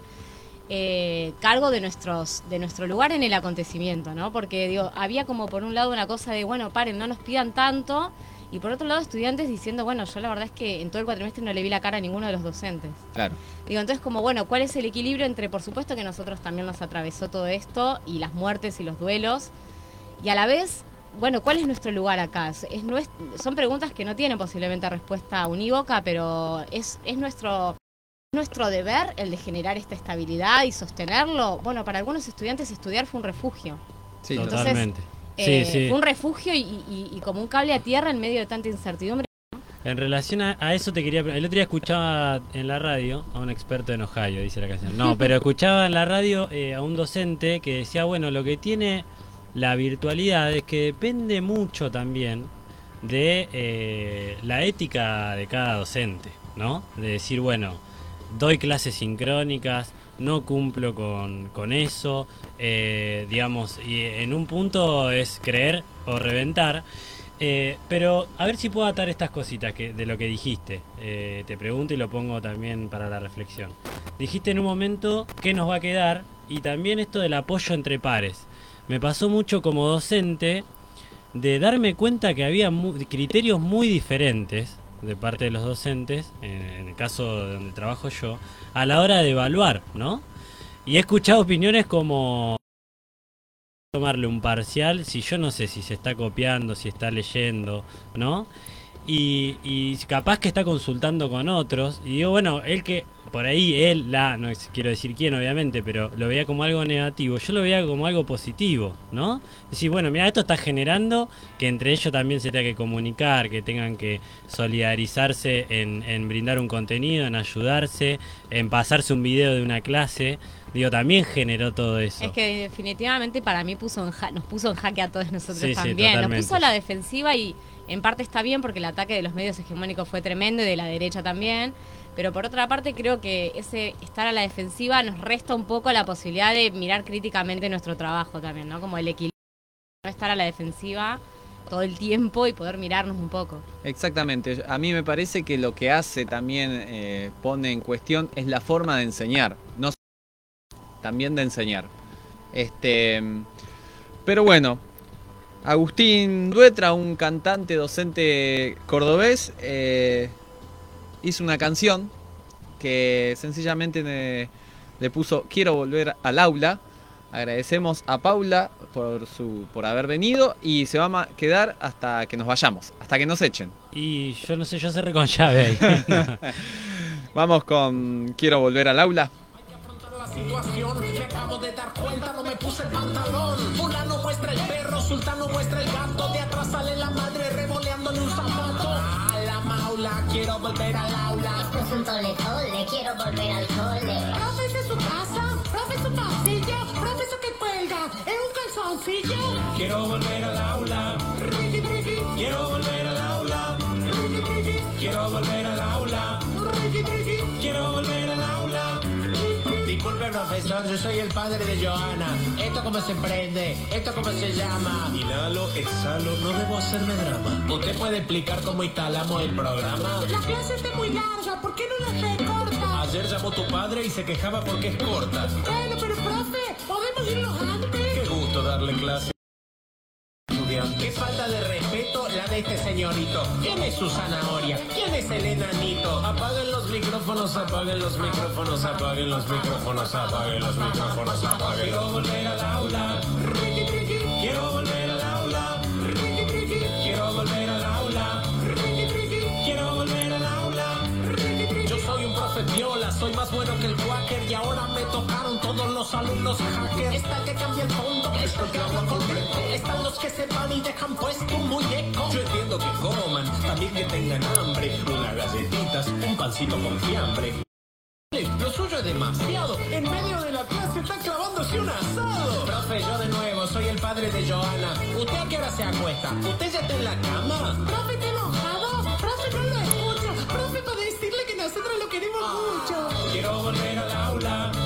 eh, cargo de nuestros de nuestro lugar en el acontecimiento, ¿no? Porque digo, había como por un lado una cosa de, bueno, paren, no nos pidan tanto, y por otro lado estudiantes diciendo, bueno, yo la verdad es que en todo el cuatrimestre no le vi la cara a ninguno de los docentes. Claro. Digo, entonces como, bueno, ¿cuál es el equilibrio entre, por supuesto que nosotros también nos atravesó todo esto, y las muertes y los duelos, y a la vez, bueno, ¿cuál es nuestro lugar acá? Es, son preguntas que no tienen posiblemente respuesta unívoca, pero es, es nuestro, nuestro deber el de generar esta estabilidad y sostenerlo. Bueno, para algunos estudiantes estudiar fue un refugio. Sí, Entonces, Totalmente. Eh, sí, sí. Fue un refugio y, y- y como un cable a tierra en medio de tanta incertidumbre. En relación a, a eso te quería... El otro día escuchaba en la radio a un experto en Ohio, dice la canción. No, (laughs) pero escuchaba en la radio eh, a un docente que decía, bueno, lo que tiene la virtualidad es que depende mucho también de eh, la ética de cada docente, ¿no? De decir, bueno, doy clases sincrónicas, no cumplo con, con eso, eh, digamos, y en un punto es creer o reventar. Eh, pero a ver si puedo atar estas cositas que, de lo que dijiste. Te pregunto y lo pongo también para la reflexión. Dijiste en un momento qué nos va a quedar y también esto del apoyo entre pares. Me pasó mucho como docente de darme cuenta que había criterios muy diferentes de parte de los docentes, en, en el caso de donde trabajo yo, a la hora de evaluar, ¿no? Y he escuchado opiniones como tomarle un parcial si yo no sé si se está copiando, si está leyendo, ¿no? Y, y capaz que está consultando con otros. Y digo, bueno, él que por ahí, él, la, no quiero decir quién obviamente, pero lo veía como algo negativo. Yo lo veía como algo positivo, ¿no? Decir, bueno, mira, esto está generando que entre ellos también se tenga que comunicar, que tengan que solidarizarse en, en brindar un contenido, en ayudarse, en pasarse un video de una clase. Digo, también generó todo eso. Es que definitivamente para mí puso en ja- nos puso en jaque a todos nosotros Sí, sí, también. nos puso a la defensiva y en parte está bien porque el ataque de los medios hegemónicos fue tremendo y de la derecha también. Pero por otra parte creo que ese estar a la defensiva nos resta un poco la posibilidad de mirar críticamente nuestro trabajo también, ¿no? Como el equilibrio, no estar a la defensiva todo el tiempo y poder mirarnos un poco. Exactamente. A mí me parece que lo que hace también eh, pone en cuestión es la forma de enseñar, no también de enseñar. Este, pero bueno, Agustín Duetra, un cantante docente cordobés, eh, hizo una canción que sencillamente le, le puso Quiero volver al aula. Agradecemos a Paula por su por haber venido y se va a quedar hasta que nos vayamos, hasta que nos echen. Y yo no sé, yo cerré con llave ahí. (laughs) Vamos con Quiero volver al aula. Situación. Me acabo de dar cuenta, no me puse el pantalón. Fulano muestra el perro, sultano muestra el gato. De atrás sale la madre revoleándole un zapato. A la maula, quiero volver al aula. Esto es un tole tole, quiero volver al cole. Profe, ¿ese es su casa? Profe, ¿es su pasillo? Profe, ¿eso que cuelga? ¿Es un calzoncillo? Quiero volver al aula. Ricky, Ricky. Quiero volver al aula. Ricky, Quiero volver al aula. Quiero volver al aula Disculpe, profesor, yo soy el padre de Joana. ¿Esto cómo se prende? ¿Esto cómo se llama? Inhalo, exhalo, no debo hacerme drama. ¿Usted puede explicar cómo instalamos el programa? La clase está muy larga, ¿por qué no la hace corta? Ayer llamó tu padre y se quejaba porque es corta. Bueno, pero profe, ¿podemos irnos antes? Qué gusto darle clase. Qué falta de respeto la de este señorito. ¿Quién es su zanahoria? ¿Quién es el enanito? Apaguen los micrófonos, apaguen los micrófonos, apaguen los micrófonos, apaguen los micrófonos, apaguen. Quiero volver al aula. Ricky, Ricky. Todos los alumnos hackers. Está el que cambia el fondo, está el que habla completo. Están los que se van y dejan puesto un muñeco. Yo entiendo que coman, también que tengan hambre. Unas galletitas, un pancito con fiambre. Lo suyo es demasiado. En medio de la clase está clavándose un asado. Profe, yo de nuevo soy el padre de Joana. ¿Usted a qué hora se acuesta? ¿Usted ya está en la cama? Profe, ¿está enojado? Profe, no lo escucho. Profe, para decirle que nosotros lo queremos mucho. Quiero volver al aula.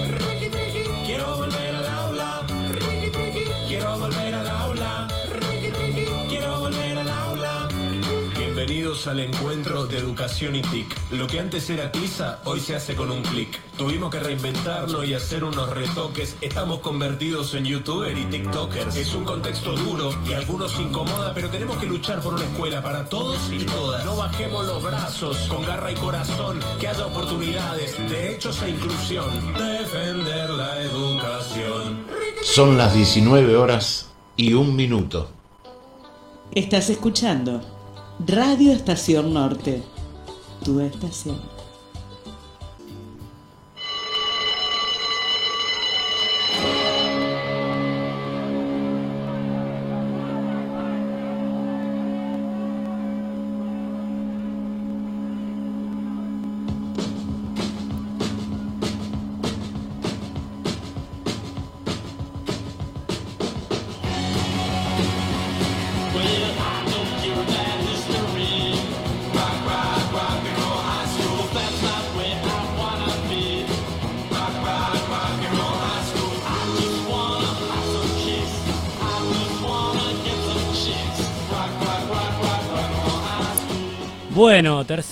Bienvenidos al encuentro de educación y TIC. Lo que antes era tiza, hoy se hace con un clic. Tuvimos que reinventarnos y hacer unos retoques. Estamos convertidos en youtuber y tiktokers. Es un contexto duro y a algunos incomoda, pero tenemos que luchar por una escuela para todos y todas. No bajemos los brazos, con garra y corazón, que haya oportunidades, derechos e inclusión. Defender la educación. Son las 19 horas y un minuto. Estás escuchando Radio Estación Norte, tu estación.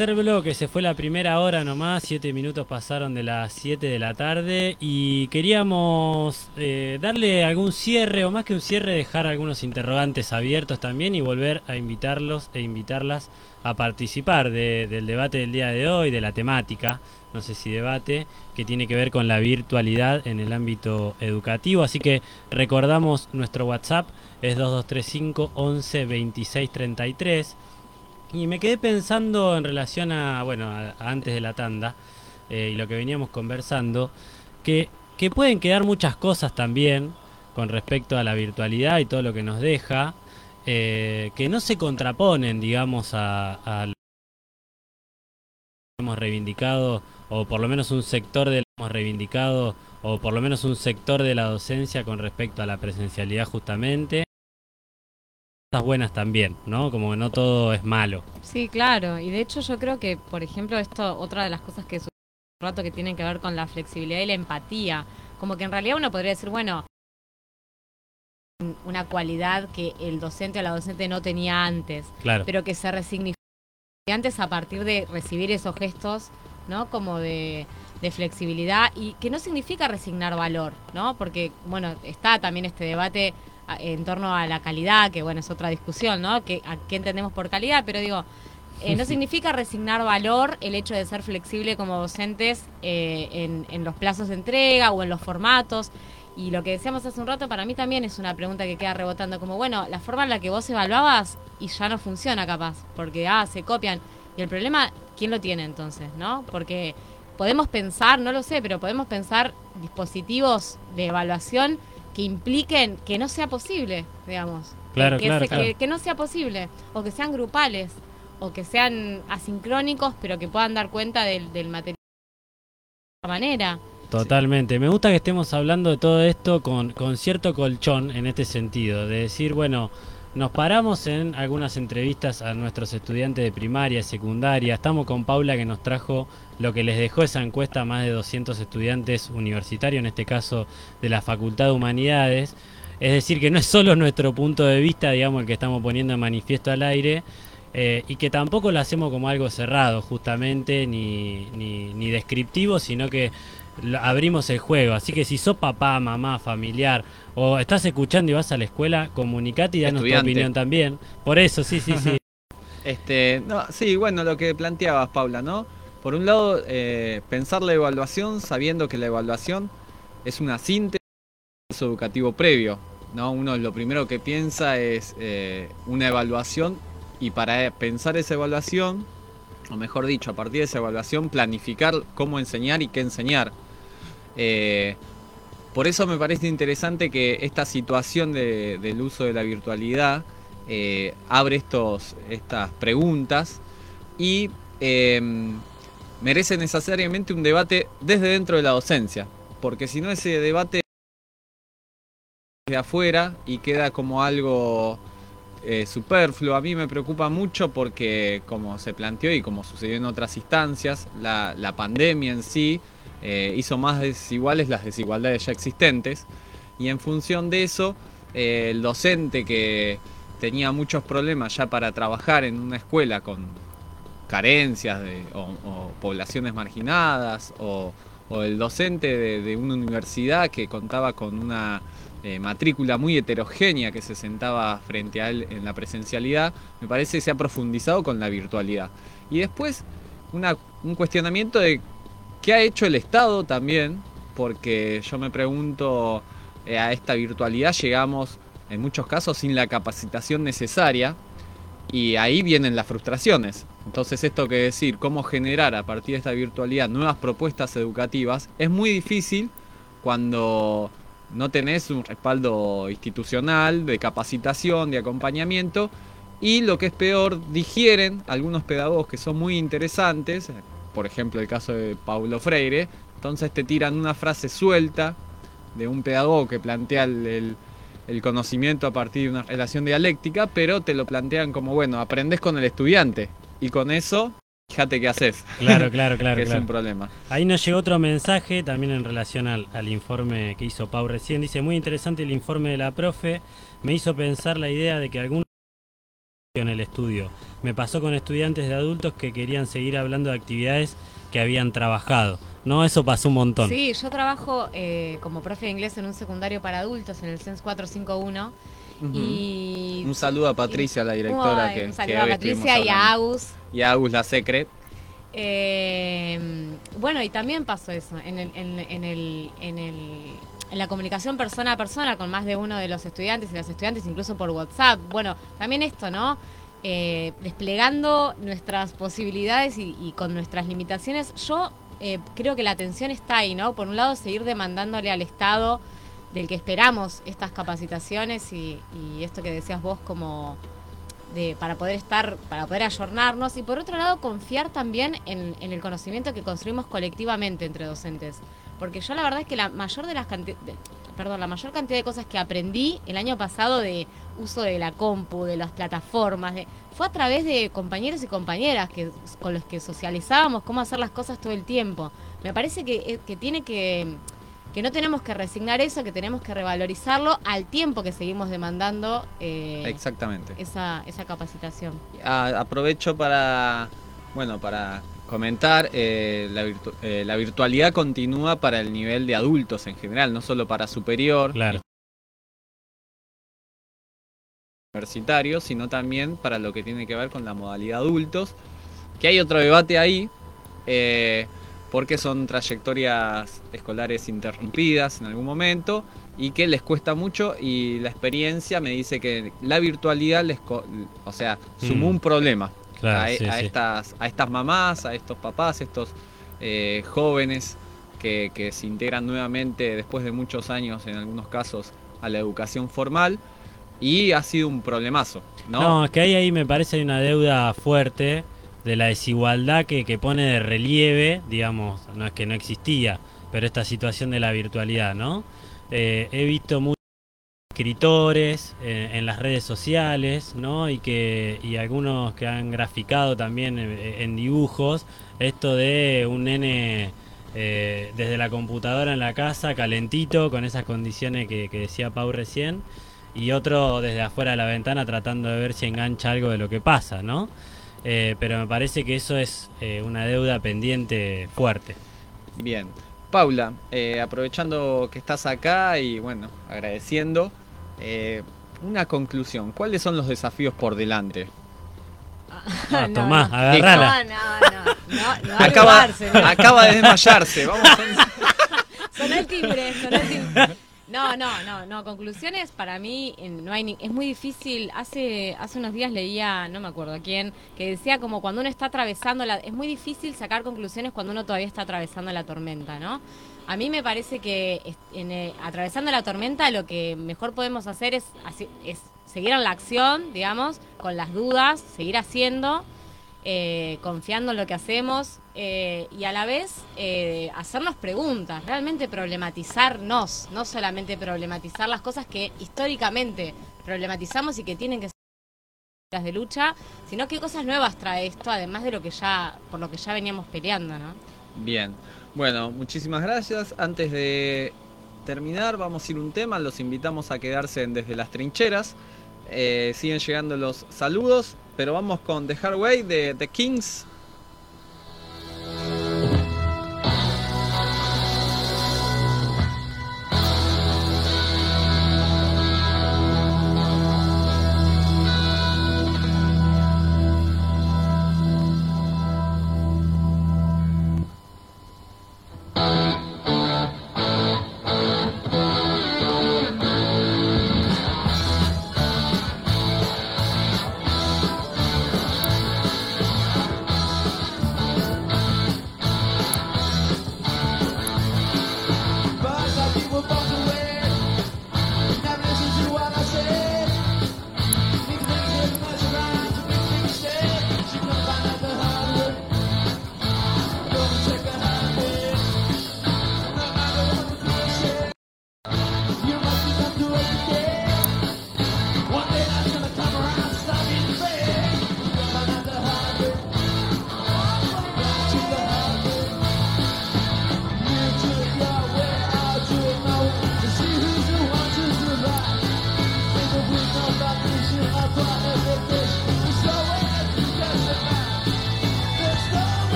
Tercer bloque, se fue la primera hora nomás, siete minutos pasaron de las 7 de la tarde y queríamos eh, darle algún cierre, o más que un cierre, dejar algunos interrogantes abiertos también y volver a invitarlos e invitarlas a participar de- del debate del día de hoy, de la temática no sé si debate, que tiene que ver con la virtualidad en el ámbito educativo. Así que recordamos nuestro WhatsApp, es 2235 11 26 33. Y me quedé pensando en relación a, bueno, antes de la tanda eh, y lo que veníamos conversando, que, que pueden quedar muchas cosas también con respecto a la virtualidad y todo lo que nos deja, eh, que no se contraponen, digamos, a, a lo que hemos reivindicado, o por lo menos un sector de lo que hemos reivindicado, o por lo menos un sector de la docencia con respecto a la presencialidad justamente. Buenas también, ¿no? Como que no todo es malo. Sí, claro. Y de hecho yo creo que, por ejemplo, esto, otra de las cosas que su- un rato que tienen que ver con la flexibilidad y la empatía. Como que en realidad uno podría decir, bueno, una cualidad que el docente o la docente no tenía antes, Claro. pero que se resignifica antes a partir de recibir esos gestos, ¿no? Como de, de flexibilidad y que no significa resignar valor, ¿no? Porque, bueno, está también este debate en torno a la calidad, que bueno, es otra discusión, ¿no? Que, ¿A qué entendemos por calidad? Pero digo, eh, no (laughs) significa resignar valor el hecho de ser flexible como docentes eh, en, en los plazos de entrega o en los formatos. Y lo que decíamos hace un rato, para mí también es una pregunta que queda rebotando, como, bueno, la forma en la que vos evaluabas y ya no funciona capaz, porque, ah, se copian. Y el problema, ¿quién lo tiene entonces, no? Porque podemos pensar, no lo sé, pero podemos pensar dispositivos de evaluación que impliquen que no sea posible, digamos. Claro, que, claro, se- claro. que- que no sea posible, o que sean grupales, o que sean asincrónicos, pero que puedan dar cuenta del, del material de otra manera. Totalmente. Me gusta que estemos hablando de todo esto con, con cierto colchón en este sentido, de decir, bueno, nos paramos en algunas entrevistas a nuestros estudiantes de primaria, secundaria, estamos con Paula que nos trajo lo que les dejó esa encuesta a más de 200 estudiantes universitarios, en este caso de la Facultad de Humanidades. Es decir, que no es solo nuestro punto de vista, digamos, el que estamos poniendo en manifiesto al aire, eh, y que tampoco lo hacemos como algo cerrado, justamente, ni, ni, ni descriptivo, sino que abrimos el juego. Así que si sos papá, mamá, familiar, o estás escuchando y vas a la escuela, comunicate y danos tu Estudiante. opinión también. Por eso, sí, sí, sí. (laughs) Este, no, sí, bueno, lo que planteabas, Paula, ¿no? Por un lado, eh, pensar la evaluación sabiendo que la evaluación es una síntesis del proceso educativo previo, ¿no? Uno lo primero que piensa es eh, una evaluación y para pensar esa evaluación, o mejor dicho, a partir de esa evaluación, planificar cómo enseñar y qué enseñar. Eh, por eso me parece interesante que esta situación de- del uso de la virtualidad eh, abre estos, estas preguntas y eh, merece necesariamente un debate desde dentro de la docencia, porque si no ese debate de afuera y queda como algo eh, superfluo. A mí me preocupa mucho porque, como se planteó y como sucedió en otras instancias, la pandemia en sí eh, hizo más desiguales las desigualdades ya existentes y en función de eso, eh, el docente que tenía muchos problemas ya para trabajar en una escuela con carencias de- o, o poblaciones marginadas o, o el docente de, de una universidad que contaba con una eh, matrícula muy heterogénea que se sentaba frente a él en la presencialidad, me parece que se ha profundizado con la virtualidad. Y después una- un cuestionamiento de qué ha hecho el Estado también, porque yo me pregunto, eh, a esta virtualidad llegamos en muchos casos sin la capacitación necesaria y ahí vienen las frustraciones. Entonces esto que decir, cómo generar a partir de esta virtualidad nuevas propuestas educativas, es muy difícil cuando no tenés un respaldo institucional de capacitación, de acompañamiento y lo que es peor, digieren algunos pedagogos que son muy interesantes, por ejemplo el caso de Paulo Freire, entonces te tiran una frase suelta de un pedagogo que plantea el, el- el conocimiento a partir de una relación dialéctica, pero te lo plantean como, bueno, aprendes con el estudiante y con eso, fíjate qué haces. Claro, (laughs) claro, claro. que es claro. un problema. Ahí nos llegó otro mensaje también en relación al, al informe que hizo Pau recién. Dice, muy interesante el informe de la profe. Me hizo pensar la idea de que algún en el estudio. Me pasó con estudiantes de adultos que querían seguir hablando de actividades que habían trabajado. No, eso pasó un montón. Sí, yo trabajo eh, como profe de inglés en un secundario para adultos en el CENS 451. Y Un saludo a Patricia, la directora que, un que saludo a Patricia y a. Agus. Y a Agus, la secre. Eh, bueno, y también pasó eso en, el, en, en el, en, el, en la comunicación persona a persona con más de uno de los estudiantes y las estudiantes, incluso por WhatsApp. Bueno, también esto, ¿no? Eh, desplegando nuestras posibilidades y, y con nuestras limitaciones, yo eh, creo que la atención está ahí, ¿no? Por un lado, seguir demandándole al Estado del que esperamos estas capacitaciones y, y esto que decías vos como de, para poder estar, para poder ayornarnos y por otro lado confiar también en, en el conocimiento que construimos colectivamente entre docentes. Porque yo la verdad es que la mayor de las de- perdón, la mayor cantidad de cosas que aprendí el año pasado de uso de la compu, de las plataformas, de, fue a través de compañeros y compañeras que, con los que socializábamos cómo hacer las cosas todo el tiempo. Me parece que, eh, que tiene que que no tenemos que resignar eso, que tenemos que revalorizarlo al tiempo que seguimos demandando eh, Exactamente. esa, esa capacitación. A- aprovecho para, bueno, para comentar, eh, la, virtu- eh, la virtualidad continúa para el nivel de adultos en general, no solo para superior. Claro. Universitario, sino también para lo que tiene que ver con la modalidad adultos. Que hay otro debate ahí, eh, porque son trayectorias escolares interrumpidas en algún momento y que les cuesta mucho y la experiencia me dice que la virtualidad les, co- o sea, sumó Mm. un problema Claro, a, sí, a sí. estas, a estas mamás, a estos papás, estos eh, jóvenes que, que se integran nuevamente después de muchos años, en algunos casos, a la educación formal. Y ha sido un problemazo, ¿no? No, es que ahí, ahí me parece hay una deuda fuerte de la desigualdad que, que pone de relieve, digamos, no es que no existía, pero esta situación de la virtualidad, ¿no? Eh, he visto muchos escritores eh, en las redes sociales, ¿no? Y que y algunos que han graficado también eh, en dibujos esto de un nene eh, desde la computadora en la casa, calentito, con esas condiciones que, decía Pau recién, y otro desde afuera de la ventana tratando de ver si engancha algo de lo que pasa, ¿no? Pero me parece que eso es una deuda pendiente fuerte. Bien. Paula, aprovechando que estás acá y bueno, agradeciendo, eh, una conclusión. ¿Cuáles son los desafíos por delante? Ah, No, tomá, no. agarrala. No, no, no, no, no Acaba, abrigarse, no. acaba de desmayarse. Vamos a... (laughs) Sonó el timbre, sonó el timbre. No, no, no, no. Conclusiones para mí no hay ni- es muy difícil. Hace hace unos días leía, no me acuerdo a quién, que decía como cuando uno está atravesando la es muy difícil sacar conclusiones cuando uno todavía está atravesando la tormenta, ¿no? A mí me parece que en, eh, atravesando la tormenta lo que mejor podemos hacer es seguir en la acción, digamos, con las dudas, seguir haciendo eh, confiando en lo que hacemos eh, y a la vez eh, hacernos preguntas, realmente problematizarnos, no solamente problematizar las cosas que históricamente problematizamos y que tienen que ser las de lucha, sino qué cosas nuevas trae esto, además de lo que ya, por lo que ya veníamos peleando, ¿no? Bien. Bueno, muchísimas gracias. Antes de terminar, vamos a ir un tema. Los invitamos a quedarse en desde las trincheras. Eh, siguen llegando los saludos, pero vamos con The Hard Way de The Kings.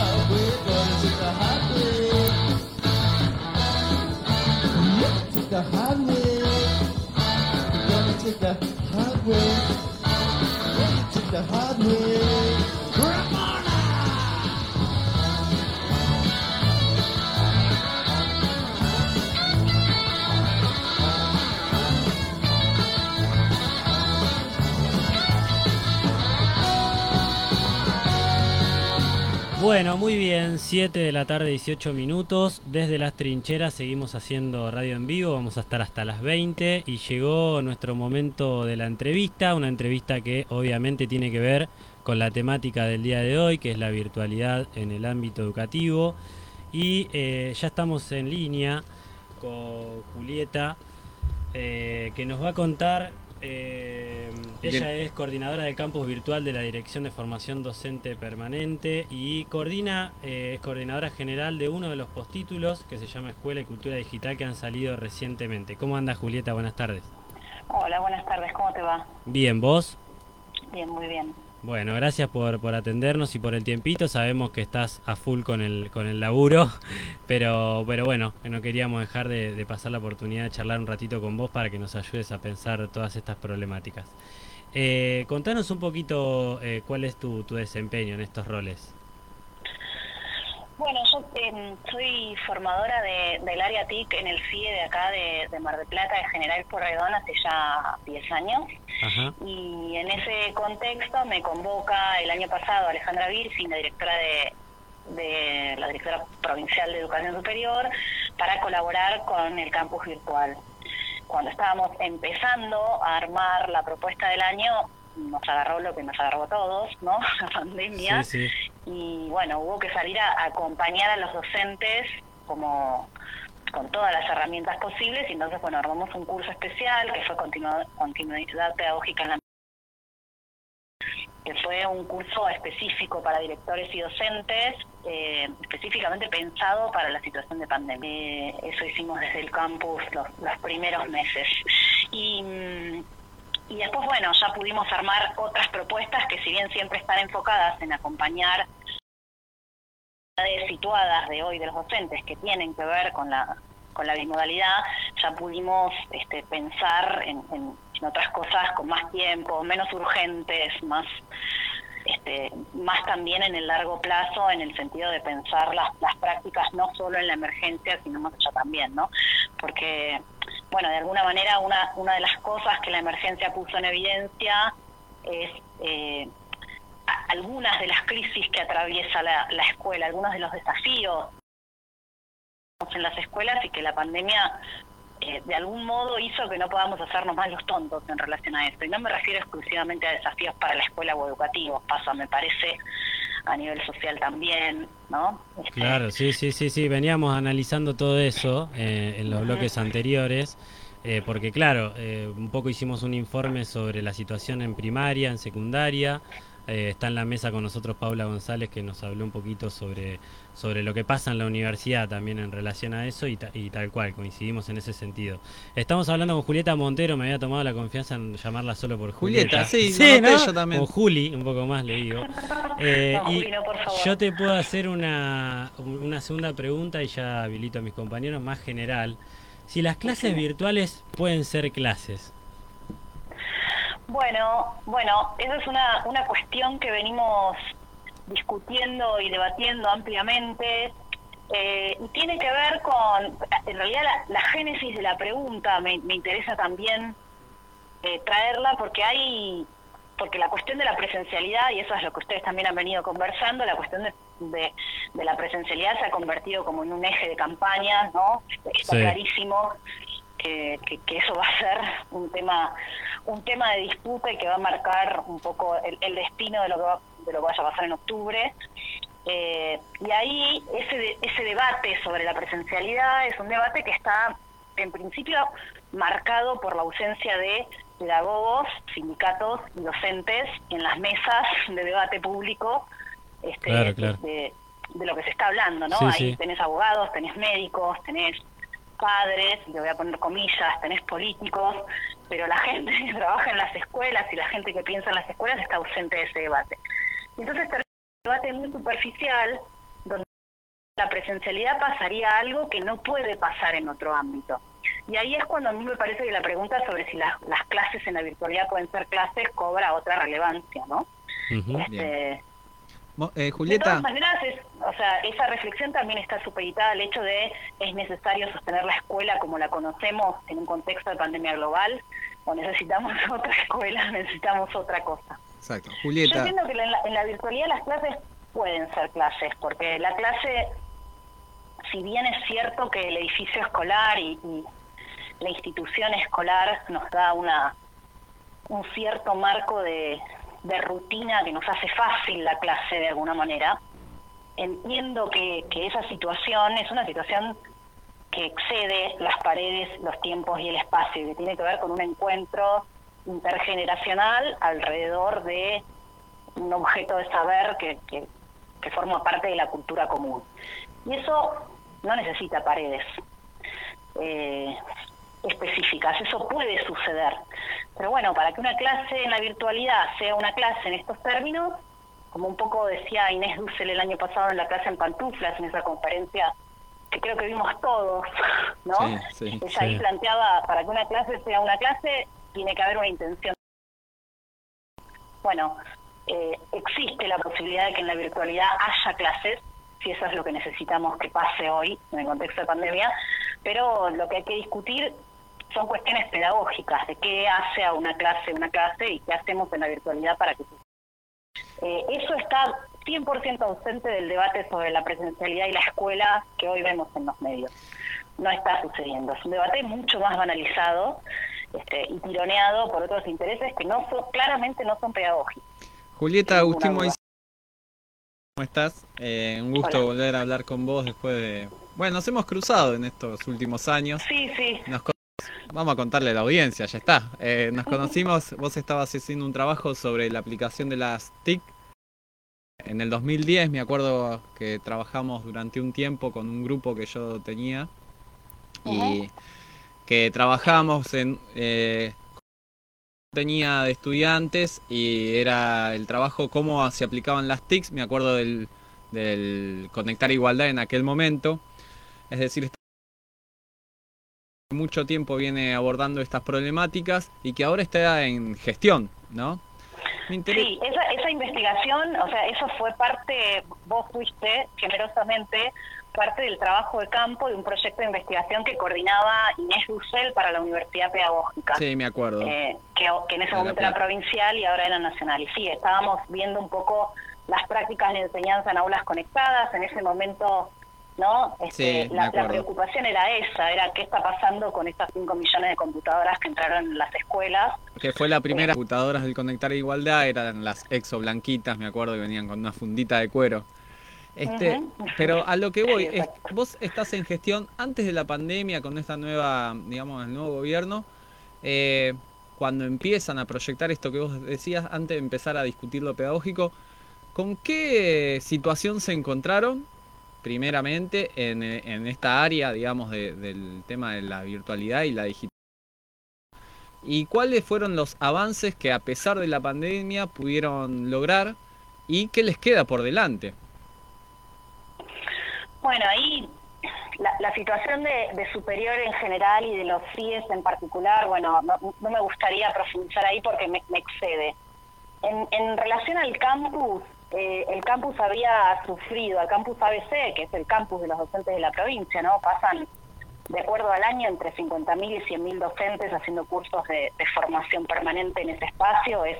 Highway, going to the highway. Bueno, muy bien, 7 de la tarde, 18 minutos. Desde las trincheras seguimos haciendo radio en vivo, vamos a estar hasta las 20 y llegó nuestro momento de la entrevista, una entrevista que obviamente tiene que ver con la temática del día de hoy, que es la virtualidad en el ámbito educativo. Y eh, ya estamos en línea con Julieta, eh, que nos va a contar eh, ella Bien. es coordinadora del campus virtual de la Dirección de Formación Docente Permanente y coordina, eh, es coordinadora general de uno de los postítulos que se llama Escuela y Cultura Digital que han salido recientemente. ¿Cómo anda Julieta? Buenas tardes. Hola, buenas tardes, ¿cómo te va? Bien, ¿vos? Bien, muy bien. Bueno, gracias por, por atendernos y por el tiempito. Sabemos que estás a full con el, con el laburo, (laughs) pero, pero bueno, no queríamos dejar de, de pasar la oportunidad de charlar un ratito con vos para que nos ayudes a pensar todas estas problemáticas. Eh, contanos un poquito eh, cuál es tu, tu desempeño en estos roles. Bueno, yo eh, soy formadora de- del área TIC en el CIE de acá de, de Mar del Plata, de General Porredón, hace ya 10 años. Ajá. Y en ese contexto me convoca el año pasado Alejandra Virsin, la directora de, de la directora provincial de Educación Superior, para colaborar con el campus virtual. Cuando estábamos empezando a armar la propuesta del año, nos agarró lo que nos agarró a todos, ¿no? (laughs) La pandemia. Sí, sí. Y bueno, hubo que salir a acompañar a los docentes como con todas las herramientas posibles y entonces bueno armamos un curso especial que fue continuidad pedagógica en la que fue un curso específico para directores y docentes, eh, específicamente pensado para la situación de pandemia. Eh, eso hicimos desde el campus los, los primeros meses. Y, mm, y después, bueno, ya pudimos armar otras propuestas que si bien siempre están enfocadas en acompañar situadas de hoy de los docentes que tienen que ver con la con la bimodalidad, ya pudimos este, pensar en, en- otras cosas con más tiempo, menos urgentes, más este, más también en el largo plazo, en el sentido de pensar las, las prácticas no solo en la emergencia, sino más allá también, ¿no? Porque, bueno, de alguna manera una, una de las cosas que la emergencia puso en evidencia es eh, algunas de las crisis que atraviesa la, la escuela, algunos de los desafíos en las escuelas y que la pandemia eh, de algún modo hizo que no podamos hacernos más los tontos en relación a esto. Y no me refiero exclusivamente a desafíos para la escuela o educativos, pasa, me parece, a nivel social también, ¿no? Este, Claro, sí, sí, sí, sí. Veníamos analizando todo eso eh, en los bloques anteriores, eh, porque claro, eh, un poco hicimos un informe sobre la situación en primaria, en secundaria. Eh, está en la mesa con nosotros Paula González que nos habló un poquito sobre, sobre lo que pasa en la universidad también en relación a eso y, ta- y tal cual, coincidimos en ese sentido. Estamos hablando con Julieta Montero, me había tomado la confianza en llamarla solo por Julieta, Julieta. sí, (laughs) lo noté yo también. O Juli, un poco más le digo. (laughs) Eh, No, y Juli, no, por favor. yo te puedo hacer una, una segunda pregunta y ya habilito a mis compañeros más general. Si las clases virtuales pueden ser clases. Bueno, bueno, esa es una, una cuestión que venimos discutiendo y debatiendo ampliamente eh, y tiene que ver con, en realidad la, la génesis de la pregunta me, me interesa también eh, traerla porque hay, porque la cuestión de la presencialidad, y eso es lo que ustedes también han venido conversando, la cuestión de, de, de la presencialidad se ha convertido como en un eje de campaña, ¿no? Está Sí. clarísimo que, que, que eso va a ser un tema un tema de disputa y que va a marcar un poco el, el destino de lo que va, de lo que vaya a pasar en octubre. Eh, y ahí ese, de- ese debate sobre la presencialidad es un debate que está en principio marcado por la ausencia de pedagogos, sindicatos y docentes en las mesas de debate público este, Claro, claro. De, de lo que se está hablando, ¿no? Sí, Ahí sí. tenés abogados, tenés médicos, tenés padres, le voy a poner comillas, tenés políticos, pero la gente que (laughs) trabaja en las escuelas y la gente que piensa en las escuelas está ausente de ese debate. Entonces, un debate muy superficial, donde la presencialidad pasaría algo que no puede pasar en otro ámbito. Y ahí es cuando a mí me parece que la pregunta sobre si las, las clases en la virtualidad pueden ser clases cobra otra relevancia, ¿no? Bien. Mo- eh, De Julieta, todas maneras, es, o sea, esa reflexión también está supeditada al hecho de es necesario sostener la escuela como la conocemos en un contexto de pandemia global o necesitamos (laughs) otra escuela, necesitamos otra cosa. exacto. Yo Julieta, entiendo que en la, en la virtualidad las clases pueden ser clases, porque la clase, si bien es cierto que el edificio escolar y, y la institución escolar nos da una un cierto marco de, de rutina que nos hace fácil la clase de alguna manera, entiendo que, que esa situación es una situación que excede las paredes, los tiempos y el espacio, y que tiene que ver con un encuentro intergeneracional alrededor de un objeto de saber que, que, que forma parte de la cultura común. Y eso no necesita paredes eh, específicas, eso puede suceder. Pero bueno, para que una clase en la virtualidad sea una clase en estos términos, como un poco decía Inés Dussel el año pasado en la clase en pantuflas, en esa conferencia que creo que vimos todos, (laughs) ¿no? Sí, sí, Ella ahí sí. planteaba, para que una clase sea una clase, tiene que haber una intención. Bueno, eh, existe la posibilidad de que en la virtualidad haya clases, si eso es lo que necesitamos que pase hoy en el contexto de pandemia, pero lo que hay que discutir son cuestiones pedagógicas, de qué hace a una clase una clase y qué hacemos en la virtualidad para que. Eh, eso está 100% ausente del debate sobre la presencialidad y la escuela que hoy vemos en los medios. No está sucediendo. Es un debate mucho más banalizado este, y tironeado por otros intereses que no son, claramente no son pedagógicos. Julieta Agustín Moisés, ¿cómo estás? Eh, un gusto Hola. volver a hablar con vos después de... Bueno, nos hemos cruzado en estos últimos años. Sí, sí. Nos Vamos a contarle a la audiencia, ya está. Eh, nos conocimos, vos estabas haciendo un trabajo sobre la aplicación de las TIC. En el 2010 me acuerdo que trabajamos durante un tiempo con un grupo que yo tenía y que trabajábamos en... eh, tenía de estudiantes y era el trabajo cómo se aplicaban las TICs, me acuerdo del, del conectar igualdad en aquel momento. Es decir, mucho tiempo viene abordando estas problemáticas y que ahora está en gestión, ¿no? Sí, esa, esa investigación, o sea, eso fue parte, vos fuiste generosamente parte del trabajo de campo de un proyecto de investigación que coordinaba Inés Dussel para la Universidad Pedagógica. Sí, me acuerdo. eh, que, que en ese momento era provincial y ahora era nacional. Y sí, estábamos viendo un poco las prácticas de enseñanza en aulas conectadas. En ese momento, ¿no? Este, Sí, la, preocupación era esa, era qué está pasando con estas 5 millones de computadoras que entraron en las escuelas. Que fue la primera computadoras del Conectar Igualdad, eran las exo blanquitas, me acuerdo que venían con una fundita de cuero. Este, pero a lo que voy, Sí, es- vos estás en gestión antes de la pandemia con esta nueva, digamos, el nuevo gobierno, eh, cuando empiezan a proyectar esto que vos decías, antes de empezar a discutir lo pedagógico, ¿con qué situación se encontraron? Primeramente en, esta área, digamos, de- del tema de la virtualidad y la digitalización. ¿Y cuáles fueron los avances que a pesar de la pandemia pudieron lograr y qué les queda por delante? Bueno, ahí la, situación de, superior en general y de los CIES en particular, bueno, no, me gustaría profundizar ahí porque me, excede. En relación al campus, eh, el campus había sufrido, al campus ABC, que es el campus de los docentes de la provincia, ¿no? Pasan, de acuerdo al año, entre 50.000 y 100.000 docentes haciendo cursos de, formación permanente en ese espacio. Es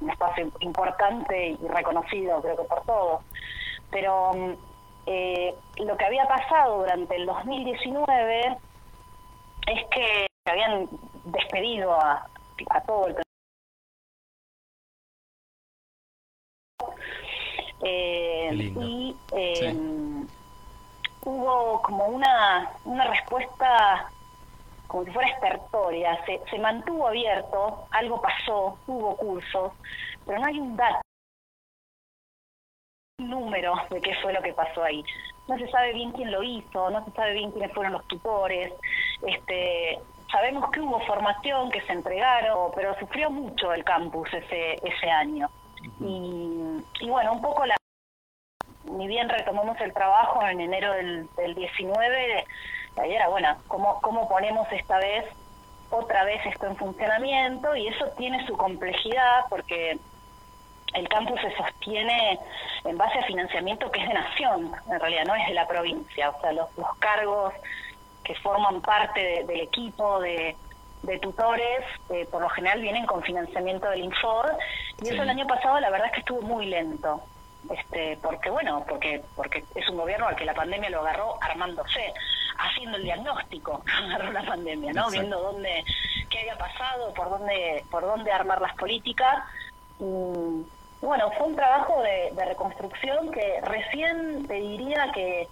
un espacio importante y reconocido, creo que por todos. Pero eh, lo que había pasado durante el 2019 es que habían despedido a, a todo el. Y eh, hubo como una, una respuesta como si fuera estertoria, se, se mantuvo abierto, algo pasó, hubo cursos, pero no hay un dato, un número de qué fue lo que pasó ahí. No se sabe bien quién lo hizo, no se sabe bien quiénes fueron los tutores, este, sabemos que hubo formación, que se entregaron, pero sufrió mucho el campus ese, ese año. Y, bueno, un poco la ni bien retomamos el trabajo en enero del, del 19, la idea era, bueno, ¿cómo, ¿cómo ponemos esta vez otra vez esto en funcionamiento? Y eso tiene su complejidad porque el campus se sostiene en base a financiamiento que es de nación, en realidad no es de la provincia, o sea, los, los cargos que forman parte de- del equipo de, de tutores, eh, por lo general vienen con financiamiento del Infor, y eso el año pasado la verdad es que estuvo muy lento. Este, porque bueno, porque porque es un gobierno al que la pandemia lo agarró armándose, haciendo el diagnóstico, (laughs) agarró la pandemia, ¿no? Exacto. Viendo dónde qué había pasado, por dónde por dónde armar las políticas. Y, bueno, fue un trabajo de, de reconstrucción que recién te diría que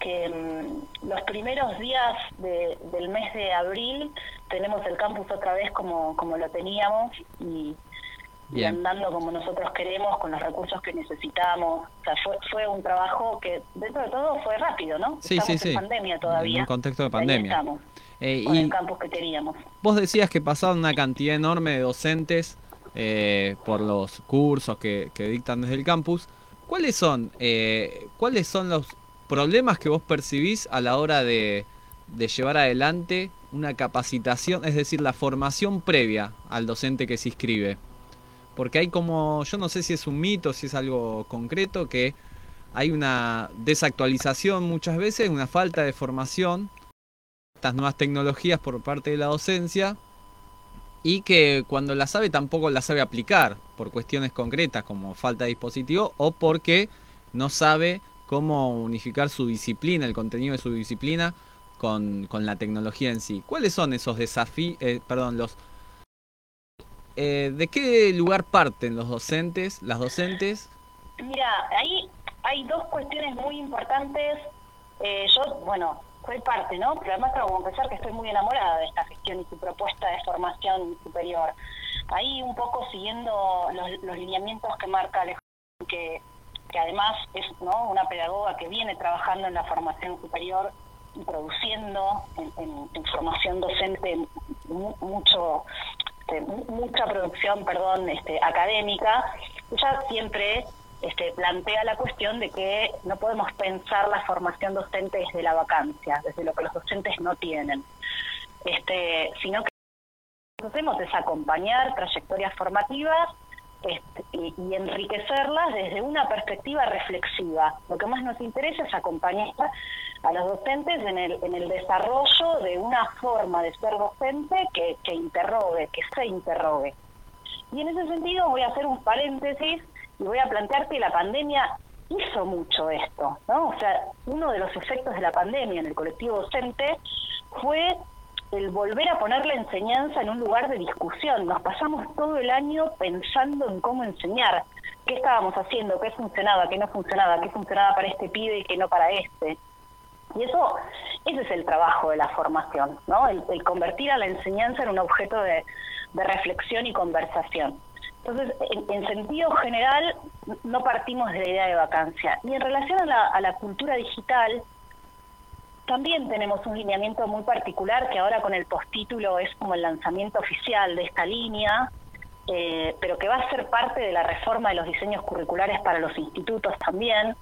que mm, los primeros días de- del mes de abril tenemos el campus otra vez como, como lo teníamos y, andando como nosotros queremos, con los recursos que necesitamos. O sea, fue, fue un trabajo que dentro de todo fue rápido, ¿no? Sí, estamos sí, en sí. pandemia todavía. En un contexto de pandemia. estamos, Eh, con y el campus que teníamos. vos decías que pasaron una cantidad enorme de docentes eh, por los cursos que, que dictan desde el campus. ¿Cuáles son, eh, ¿Cuáles son los problemas que vos percibís a la hora de, llevar adelante una capacitación, es decir, la formación previa al docente que se inscribe? Porque hay como, yo no sé si es un mito, si es algo concreto, que hay una desactualización muchas veces, una falta de formación, estas nuevas tecnologías por parte de la docencia, y que cuando la sabe tampoco la sabe aplicar por cuestiones concretas como falta de dispositivo o porque no sabe cómo unificar su disciplina, el contenido de su disciplina con, con la tecnología en sí. ¿Cuáles son esos desafíos, perdón, los... eh, ¿De qué lugar parten los docentes, las docentes? Mira, ahí hay dos cuestiones muy importantes. Eh, yo, bueno, soy parte, ¿no? Pero además tengo que confesar que estoy muy enamorada de esta gestión y su propuesta de formación superior. Ahí un poco siguiendo los, los lineamientos que marca Alejandra, que, que además es ¿no? una pedagoga que viene trabajando en la formación superior y produciendo en, formación docente mu- mucho este, mu- mucha producción perdón este, académica ella siempre este, plantea la cuestión de que no podemos pensar la formación docente desde la vacancia desde lo que los docentes no tienen este sino que lo que hacemos es acompañar trayectorias formativas este, y, y enriquecerlas desde una perspectiva reflexiva. Lo que más nos interesa es acompañar a los docentes en el, en el desarrollo de una forma de ser docente que, que interrogue, que se interrogue. Y en ese sentido voy a hacer un paréntesis y voy a plantear que la pandemia hizo mucho esto, ¿no? O sea, uno de los efectos de la pandemia en el colectivo docente fue el volver a poner la enseñanza en un lugar de discusión. Nos pasamos todo el año pensando en cómo enseñar, qué estábamos haciendo, qué funcionaba, qué no funcionaba, qué funcionaba para este pibe y qué no para este. Y eso, ese es el trabajo de la formación, ¿no? El, convertir a la enseñanza en un objeto de, de reflexión y conversación. Entonces, en, en sentido general, no partimos de la idea de vacancia. Y en relación a la, a la cultura digital, también tenemos un lineamiento muy particular que ahora con el postítulo es como el lanzamiento oficial de esta línea, eh, pero que va a ser parte de la reforma de los diseños curriculares para los institutos también.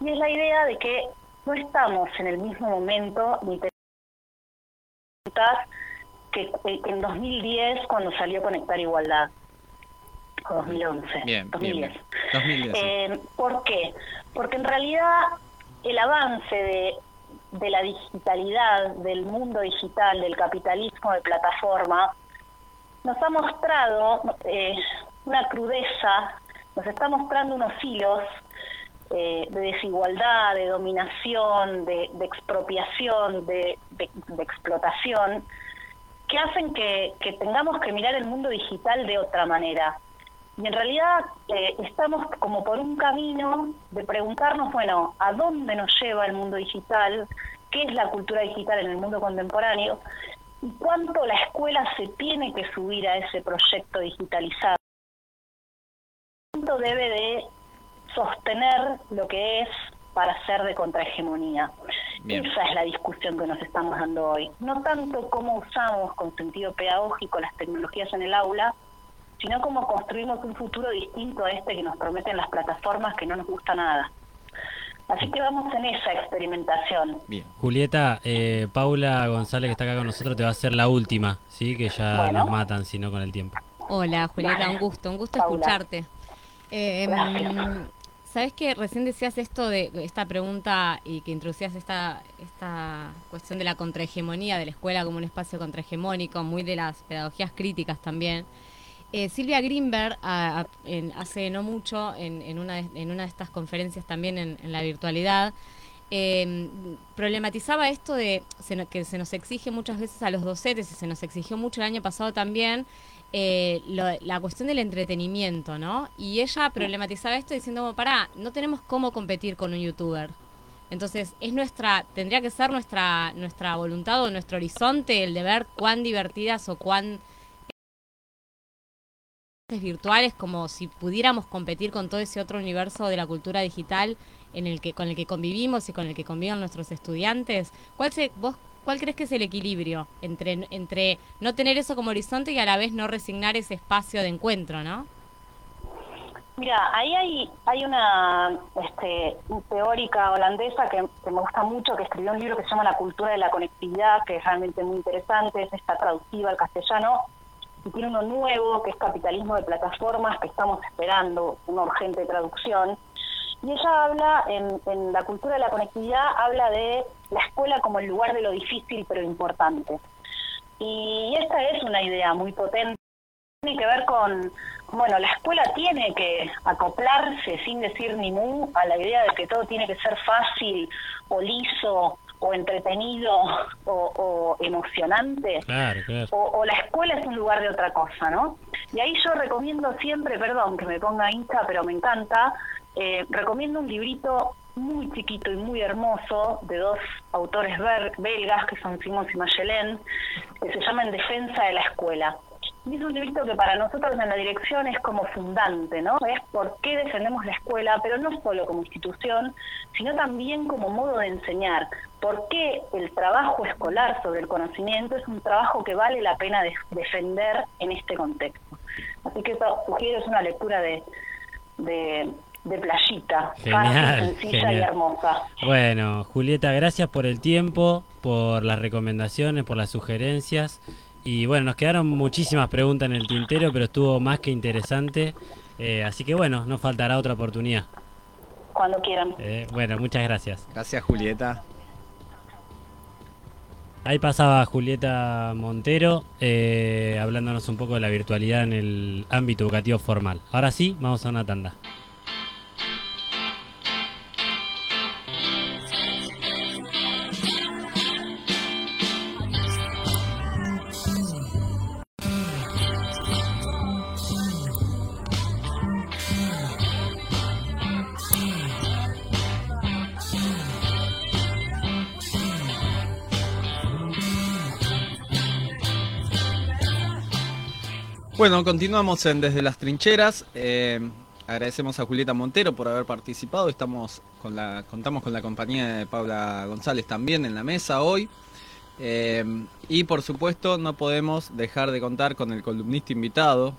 Y es la idea de que no estamos en el mismo momento ni tenemos que que en 2010 cuando salió Conectar Igualdad. O 2011. Bien, bien, 2010. bien. 2010. sí. Eh, ¿Por qué? Porque en realidad el avance de, de la digitalidad, del mundo digital, del capitalismo de plataforma, nos ha mostrado eh, una crudeza, nos está mostrando unos hilos eh, de desigualdad, de dominación, de, expropiación, de, explotación, que hacen que tengamos que mirar el mundo digital de otra manera. Y en realidad eh, estamos como por un camino de preguntarnos, bueno, ¿a dónde nos lleva el mundo digital? ¿Qué es la cultura digital en el mundo contemporáneo? ¿Y cuánto la escuela se tiene que subir a ese proyecto digitalizado? ¿Cuánto debe de sostener lo que es para ser de contrahegemonía? Bien. Esa es la discusión que nos estamos dando hoy. No tanto cómo usamos con sentido pedagógico las tecnologías en el aula, sino cómo construimos un futuro distinto a este que nos prometen las plataformas que no nos gusta nada. Así que vamos en esa experimentación. Bien. Julieta, eh, Paula González, que está acá con nosotros, te va a hacer la última, ¿sí? Que ya Bueno. nos matan, si no, con el tiempo. Hola, Julieta, un gusto, un gusto Paula. escucharte. Eh. Sabes que recién decías esto de esta pregunta y que introducías esta, esta cuestión de la contrahegemonía de la escuela como un espacio contrahegemónico, muy de las pedagogías críticas también. Eh, Silvia Greenberg hace no mucho, en, en una de, en una de estas conferencias también en, la virtualidad, eh, problematizaba esto de que se nos exige muchas veces a los docentes y se nos exigió mucho el año pasado también eh, la cuestión del entretenimiento, ¿no? Y ella problematizaba esto diciendo, como, pará, no tenemos cómo competir con un youtuber. Entonces, es nuestra, tendría que ser nuestra, nuestra voluntad o nuestro horizonte el de ver cuán divertidas o cuán virtuales como si pudiéramos competir con todo ese otro universo de la cultura digital en el que con el que convivimos y con el que conviven nuestros estudiantes. ¿Cuál se, vos cuál crees que es el equilibrio entre entre no tener eso como horizonte y a la vez no resignar ese espacio de encuentro, ¿no? Mira, ahí hay, hay una este, teórica holandesa que, me gusta mucho, que escribió un libro que se llama La cultura de la conectividad, que es realmente muy interesante, es- está traducido al castellano, y tiene uno nuevo, que es Capitalismo de Plataformas, que estamos esperando una urgente traducción. Y ella habla, en, en la cultura de la conectividad, habla de la escuela como el lugar de lo difícil pero importante. Y esta es una idea muy potente tiene que ver con, bueno, la escuela tiene que acoplarse sin decir ni mu a la idea de que todo tiene que ser fácil o liso o entretenido (laughs) o, o emocionante. Claro, claro. O, o la escuela es un lugar de otra cosa, ¿no? Y ahí yo recomiendo siempre, perdón que me ponga hincha, pero me encanta, eh, recomiendo un librito muy chiquito y muy hermoso de dos autores bel- belgas, que son Simons y Machelen, que se llama En defensa de la escuela. Y es un librito que para nosotros en la dirección es como fundante, ¿no? Es por qué defendemos la escuela, pero no solo como institución, sino también como modo de enseñar. ¿Por qué el trabajo escolar sobre el conocimiento es un trabajo que vale la pena de- defender en este contexto? Así que eso sugiero es una lectura de, de, de playita, Genial, fácil, sencilla y hermosa. Bueno, Julieta, gracias por el tiempo, por las recomendaciones, por las sugerencias. Y bueno, nos quedaron muchísimas preguntas en el tintero, pero estuvo más que interesante. Eh, así que bueno, no faltará otra oportunidad. Cuando quieran. Eh, bueno, muchas gracias. Gracias, Julieta. Ahí pasaba Julieta Montero eh, hablándonos un poco de la virtualidad en el ámbito educativo formal. Ahora sí, vamos a una tanda. Bueno, continuamos en Desde las Trincheras. Eh, agradecemos a Julieta Montero por haber participado. Estamos con la, contamos con la compañía de Paula González también en la mesa hoy. Eh, y por supuesto no podemos dejar de contar con el columnista invitado.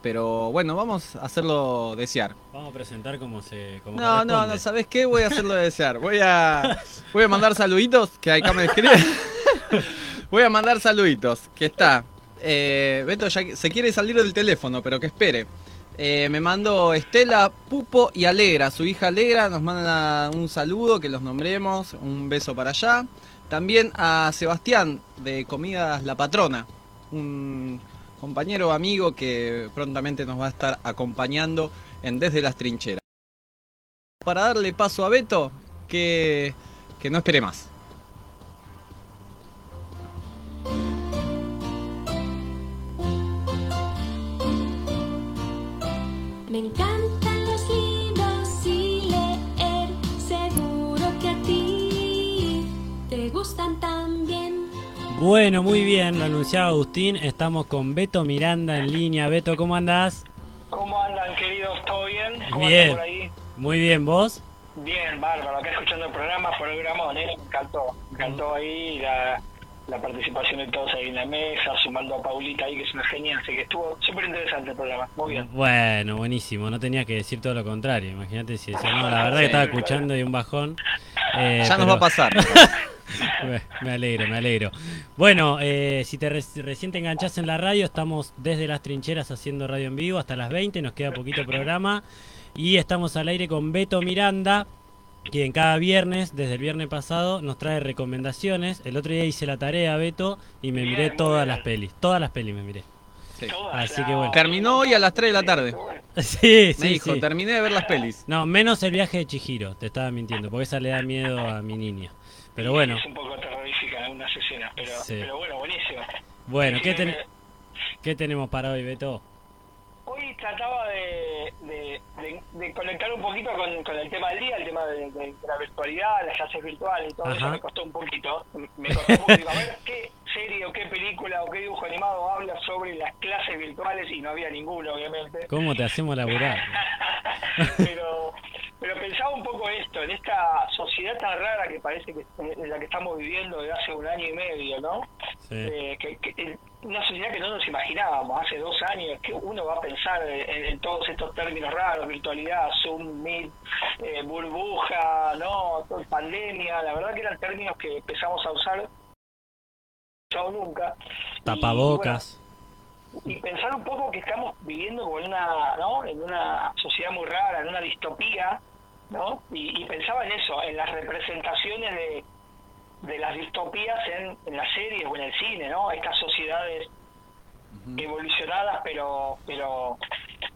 Pero bueno, vamos a hacerlo desear. Vamos a presentar cómo se. No, no, no, ¿sabes qué? Voy a hacerlo desear. Voy a, voy a mandar saluditos, que acá me escribe. (laughs) Voy a mandar saluditos, que está. Eh, Beto ya se quiere salir del teléfono, pero que espere. Eh, me mandó Estela, Pupo y Alegra, su hija Alegra, nos manda un saludo, que los nombremos, un beso para allá. También a Sebastián de Comidas La Patrona, un compañero amigo que prontamente nos va a estar acompañando en Desde las Trincheras. Para darle paso a Beto, que, que no espere más. Me encantan los libros y leer, seguro que a ti te gustan también. Bueno, muy bien, lo anunciaba Agustín. Estamos con Beto Miranda en línea. Beto, ¿cómo andás? ¿Cómo andan, queridos? ¿Todo bien? ¿Cómo Bien. andan por ahí? Muy bien, ¿vos? Bien, bárbaro. Acá escuchando el programa, programón, ¿eh? Me encantó. Me encantó ahí la, la participación de todos ahí en la mesa, sumando a Paulita ahí, que es una genia. Así que estuvo súper interesante el programa. Muy bien. Bueno, buenísimo. No tenía que decir todo lo contrario. Imagínate si decía, no, la verdad que estaba escuchando y un bajón. Eh, Ya nos pero- va a pasar. (laughs) Me, alegro, me alegro. Bueno, eh, si te re- recién te enganchás en la radio, estamos desde las trincheras haciendo radio en vivo hasta las 20, nos queda poquito programa. Y estamos al aire con Beto Miranda, quien cada viernes, desde el viernes pasado, nos trae recomendaciones. El otro día hice la tarea, Beto, y me miré todas las pelis. Todas las pelis me miré. Sí. Así que bueno. Terminó hoy a las 3 de la tarde. Sí, (laughs) sí, Me dijo, sí. terminé de ver las pelis. No, menos el viaje de Chihiro, te estaba mintiendo, porque esa le da miedo a mi niña. Pero bueno, Es un poco terrorífica en algunas escenas, pero, Sí. pero bueno, buenísimo. bueno, ¿qué, ten- ¿qué tenemos para hoy, Beto? Hoy trataba de, de, de- de conectar un poquito con, con el tema del día, el tema de, la virtualidad, las clases virtuales y todo eso Ajá. me costó un poquito. Me costó un poco, digo, a ver qué serie o qué película o qué dibujo animado habla sobre las clases virtuales y no había ninguno, obviamente. ¿Cómo te hacemos laburar? (laughs) pero pero pensaba un poco esto, en esta sociedad tan rara que parece que en la que estamos viviendo desde hace un año y medio, ¿no? Sí. Eh, que, que- en una sociedad que no nos imaginábamos hace dos años, que uno va a pensar en, en todos estos términos raros, virtualidad, Zoom, Meet, eh, burbuja, ¿no? Pandemia, la verdad que eran términos que empezamos a usar nunca. Tapabocas. Y pensar un poco que estamos viviendo como en una, ¿no? en una sociedad muy rara, en una distopía, ¿no? Y, y pensaba en eso, en las representaciones de, de las distopías en, en las series o en el cine, ¿no? Estas sociedades evolucionadas pero pero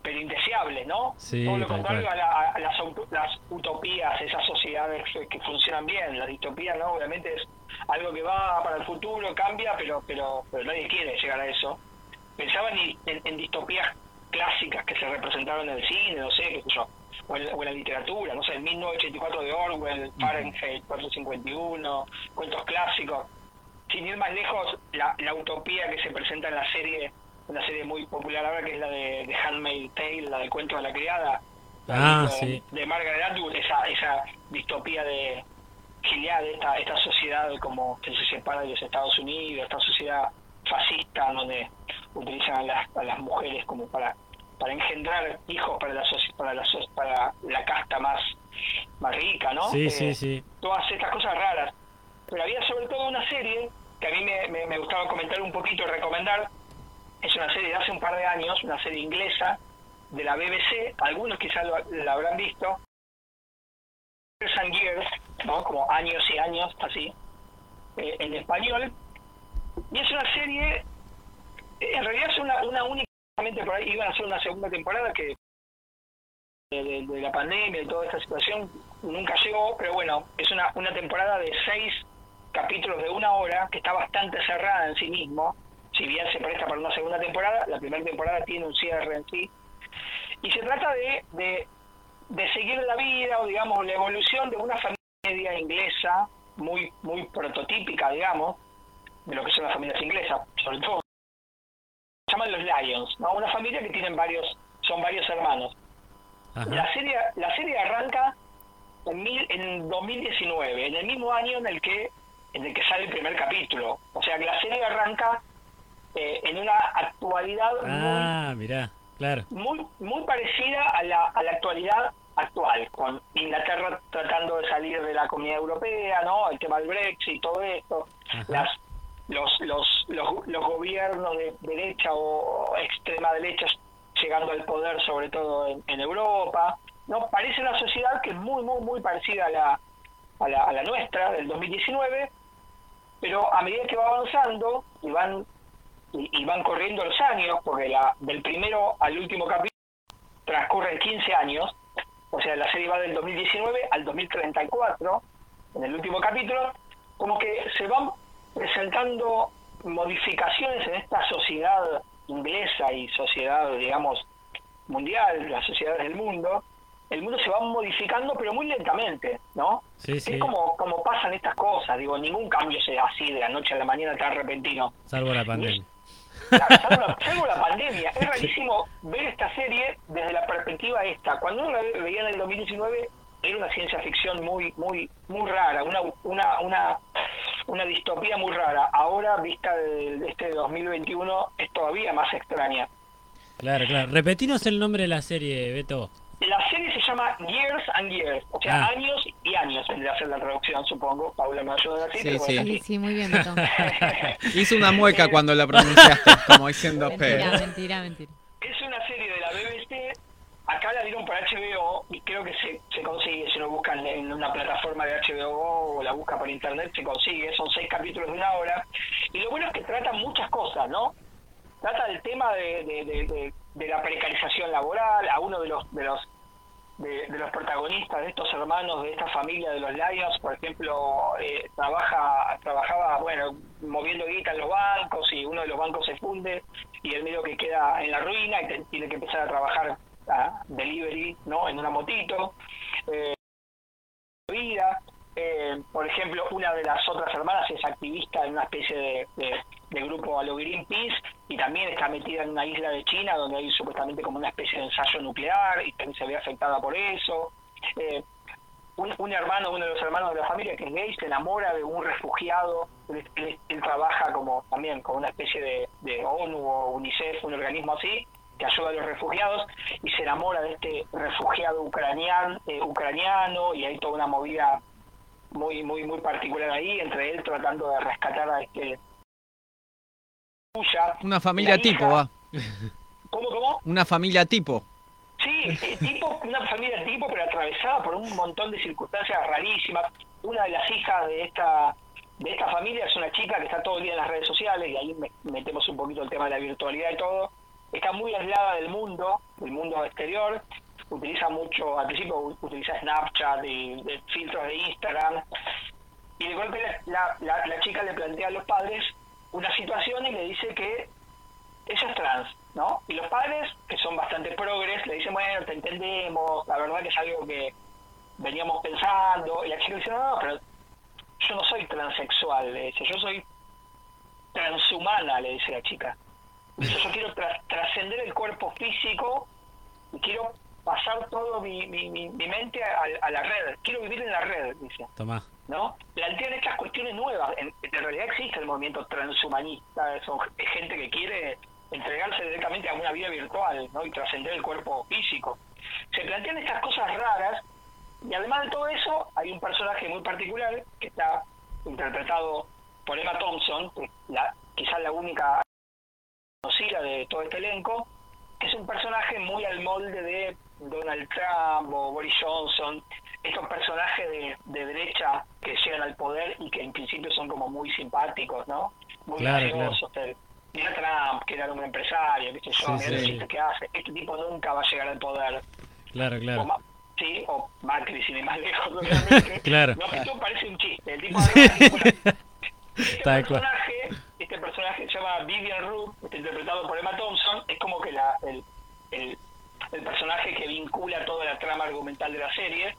pero indeseables, ¿no? Sí, Todo lo contrario a, la- a las, las utopías, esas sociedades que, que funcionan bien. La distopía, ¿no? Obviamente es algo que va para el futuro, cambia, pero pero pero nadie quiere llegar a eso. Pensaba en, en- en distopías clásicas que se representaron en el cine, no sé, qué sé yo, o en, o la literatura, no sé, el 1984 de Orwell, Fahrenheit 451, cuentos clásicos. Sin ir más lejos, la, la utopía que se presenta en la serie, una serie muy popular ahora que es la de, de Handmaid's Tale, la de Cuento de la Criada, Ah, de, sí. de Margaret Atwood, esa, esa distopía de Gilead, esta, esta sociedad como que se separa de los Estados Unidos, esta sociedad fascista donde utilizan a las, a las mujeres como para para engendrar hijos para la para la para la casta más más rica, ¿no? Sí, Eh, sí, sí. Todas estas cosas raras. Pero había sobre todo una serie que a mí me, me, me gustaba comentar un poquito y recomendar. Es una serie de hace un par de años, una serie inglesa de la BBC. Algunos quizás lo- la habrán visto. Years and Years, ¿no? Como años y años, así, eh, en español. Y es una serie, en realidad es una, una única, por ahí iban a hacer una segunda temporada que de, de- la pandemia y toda esta situación nunca llegó, pero bueno, es una, una temporada de seis capítulos de una hora que está bastante cerrada en sí mismo, si bien se presta para una segunda temporada, la primera temporada tiene un cierre en sí, y se trata de, de, de seguir la vida o digamos la evolución de una familia inglesa muy muy prototípica, digamos, de lo que son las familias inglesas, sobre todo llaman los Lions, ¿no? Una familia que tienen varios, son varios hermanos. La serie, la serie arranca en, mil, en 2019, en el mismo año en el que en el que sale el primer capítulo. O sea que la serie arranca eh, en una actualidad Ah, mirá, claro. muy, muy muy parecida a la, a la actualidad actual, con Inglaterra tratando de salir de la comunidad europea, ¿no? El tema del Brexit todo esto, las los, los, los, los gobiernos de derecha o extrema derecha llegando al poder, sobre todo en, Europa. no Parece una sociedad que es muy, muy, muy parecida a la, a la, a la nuestra, del 2019, pero a medida que va avanzando y van, y, y van corriendo los años, porque la, del primero al último capítulo transcurren 15 años, o sea, la serie va del 2019 al 2034, en el último capítulo, como que se van presentando modificaciones en esta sociedad inglesa y sociedad, digamos, mundial, las sociedades del mundo, el mundo se va modificando, pero muy lentamente, ¿no? Sí, sí. Es como, como pasan estas cosas, digo, ningún cambio se da así de la noche a la mañana tan repentino. Salvo la pandemia. Salvo la, salvo la pandemia. Es (laughs) rarísimo ver esta serie desde la perspectiva esta. Cuando uno la ve- veía en el 2019 era una ciencia ficción muy muy muy rara, una una una, una distopía muy rara. Ahora, vista de, de este 2021, es todavía más extraña. Claro, claro. Repetinos el nombre de la serie, Beto. La serie se llama Years and Years, o sea, Ah. años y años, vendría a ser la traducción, supongo. Paula me ayuda así. Sí, sí. Sí, sí, muy bien, Beto. (laughs) Hizo una mueca cuando la pronunciaste, como diciendo mentira, mentira, mentira. Es una serie de la BBC. Acá la dieron por HBO y creo que se, se consigue. Si lo buscan en una plataforma de HBO o la busca por internet, se consigue. Son seis capítulos de una hora. Y lo bueno es que trata muchas cosas, ¿no? Trata del tema de- de la precarización laboral. A uno de los de los de, de los protagonistas de estos hermanos de esta familia de los Lions, por ejemplo, eh, trabaja trabajaba, bueno, moviendo guita en los bancos y uno de los bancos se funde y el medio que queda en la ruina y te- tiene que empezar a trabajar a delivery, ¿no? En una motito. Eh, vida. Eh, por ejemplo, una de las otras hermanas es activista en una especie de, grupo a lo Greenpeace y también está metida en una isla de China donde hay supuestamente como una especie de ensayo nuclear y también se ve afectada por eso. Eh, un, un hermano, uno de los hermanos de la familia que es gay, se enamora de un refugiado. Él, trabaja como también con una especie de ONU o UNICEF, un organismo así, que ayuda a los refugiados, y se enamora de este refugiado ucraniano, ucraniano y hay toda una movida muy muy muy particular ahí, entre él tratando de rescatar a este. Una familia La tipo, va. ¿Cómo, cómo? Una familia tipo. Sí, eh, tipo, una familia tipo, pero atravesada por un montón de circunstancias rarísimas. Una de las hijas de esta de esta familia es una chica que está todo el día en las redes sociales y ahí me- metemos un poquito el tema de la virtualidad y todo. Está muy aislada del mundo, del mundo exterior. Utiliza mucho, al principio utiliza Snapchat y filtros de Instagram. Y de golpe la, chica le plantea a los padres una situación y le dice que ella es trans, ¿no? Y los padres, que son bastante progres, le dicen, bueno, te entendemos, la verdad que es algo que veníamos pensando. Y la chica dice, no, pero yo no soy transexual, le dice, yo soy transhumana, le dice la chica. Yo quiero tras- trascender el cuerpo físico y quiero pasar todo mi, mi, mi, mi mente a, a la red, quiero vivir en la red, dice. Tomá. ¿no? Plantean estas cuestiones nuevas. En, en realidad existe el movimiento transhumanista, son gente que quiere entregarse directamente a una vida virtual, ¿no? Y trascender el cuerpo físico. Se plantean estas cosas raras y además de todo eso hay un personaje muy particular que está interpretado por Emma Thompson, que es la, quizás la única conocida de todo este elenco, que es un personaje muy al molde de Donald Trump o Boris Johnson, estos personajes de, de derecha que llegan al poder y que en principio son como muy simpáticos, ¿no? Muy Claro, graciosos. Mira Trump, que era un empresario, qué sé yo, Sí, mira sí. que hace. Este tipo nunca va a llegar al poder. Claro, O, claro. Ma- sí, o Macri, sin ir más lejos, (laughs) obviamente. Claro. No, esto parece un chiste. El tipo agarra- este personaje, este personaje se llama Vivian Root, interpretado por Emma Thompson, es como que la, el, el, el personaje que vincula toda la trama argumental de la serie.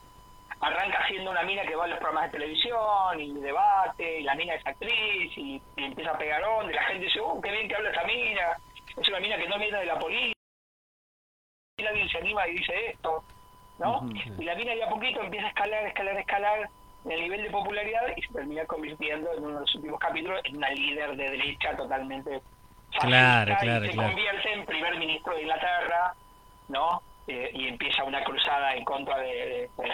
Arranca siendo una mina que va a los programas de televisión y debate, y la mina es actriz y, y empieza a pegar onda, y la gente dice, oh, qué bien que habla esa mina, es una mina que no viene de la política, y alguien se anima y dice esto, ¿no? Y la mina de a poquito empieza a escalar, escalar, escalar en el nivel de popularidad y se termina convirtiendo en uno de los últimos capítulos en una líder de derecha totalmente Claro, y claro, se claro. convierte en primer ministro de Inglaterra, ¿no? Eh, y empieza una cruzada en contra de, de,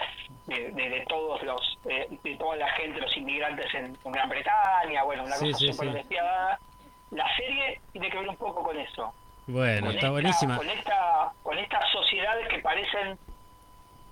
de- de- de todos los, eh, de toda la gente, los inmigrantes en, en Gran Bretaña, bueno, una Sí, cosa sí, súper sí. despiadada. La serie tiene que ver un poco con eso. Bueno, con está esta- buenísima. Con, esta, con estas sociedades que parecen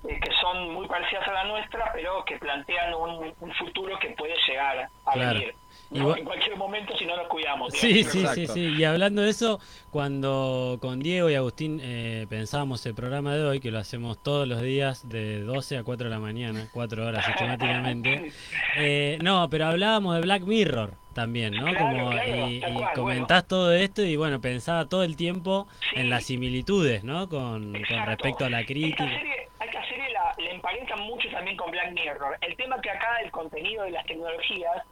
eh, que son muy parecidas a la nuestra, pero que plantean un, un futuro que puede llegar a Claro. venir. Y ¿no? vos- En cualquier momento si no nos cuidamos. Sí, sí, sí, sí. Y hablando de eso, cuando con Diego y Agustín eh, pensábamos el programa de hoy, que lo hacemos todos los días de 12 a 4 de la mañana, 4 horas sistemáticamente. (laughs) eh, no, pero hablábamos de Black Mirror también, ¿no? Claro, Como, claro, y, tal y cual, comentás todo esto y bueno, pensaba todo el tiempo en las similitudes, ¿no? Con, respecto a la crítica. Esta serie, a esta serie la, la emparentan mucho también con Black Mirror. El tema que acá el contenido de las tecnologías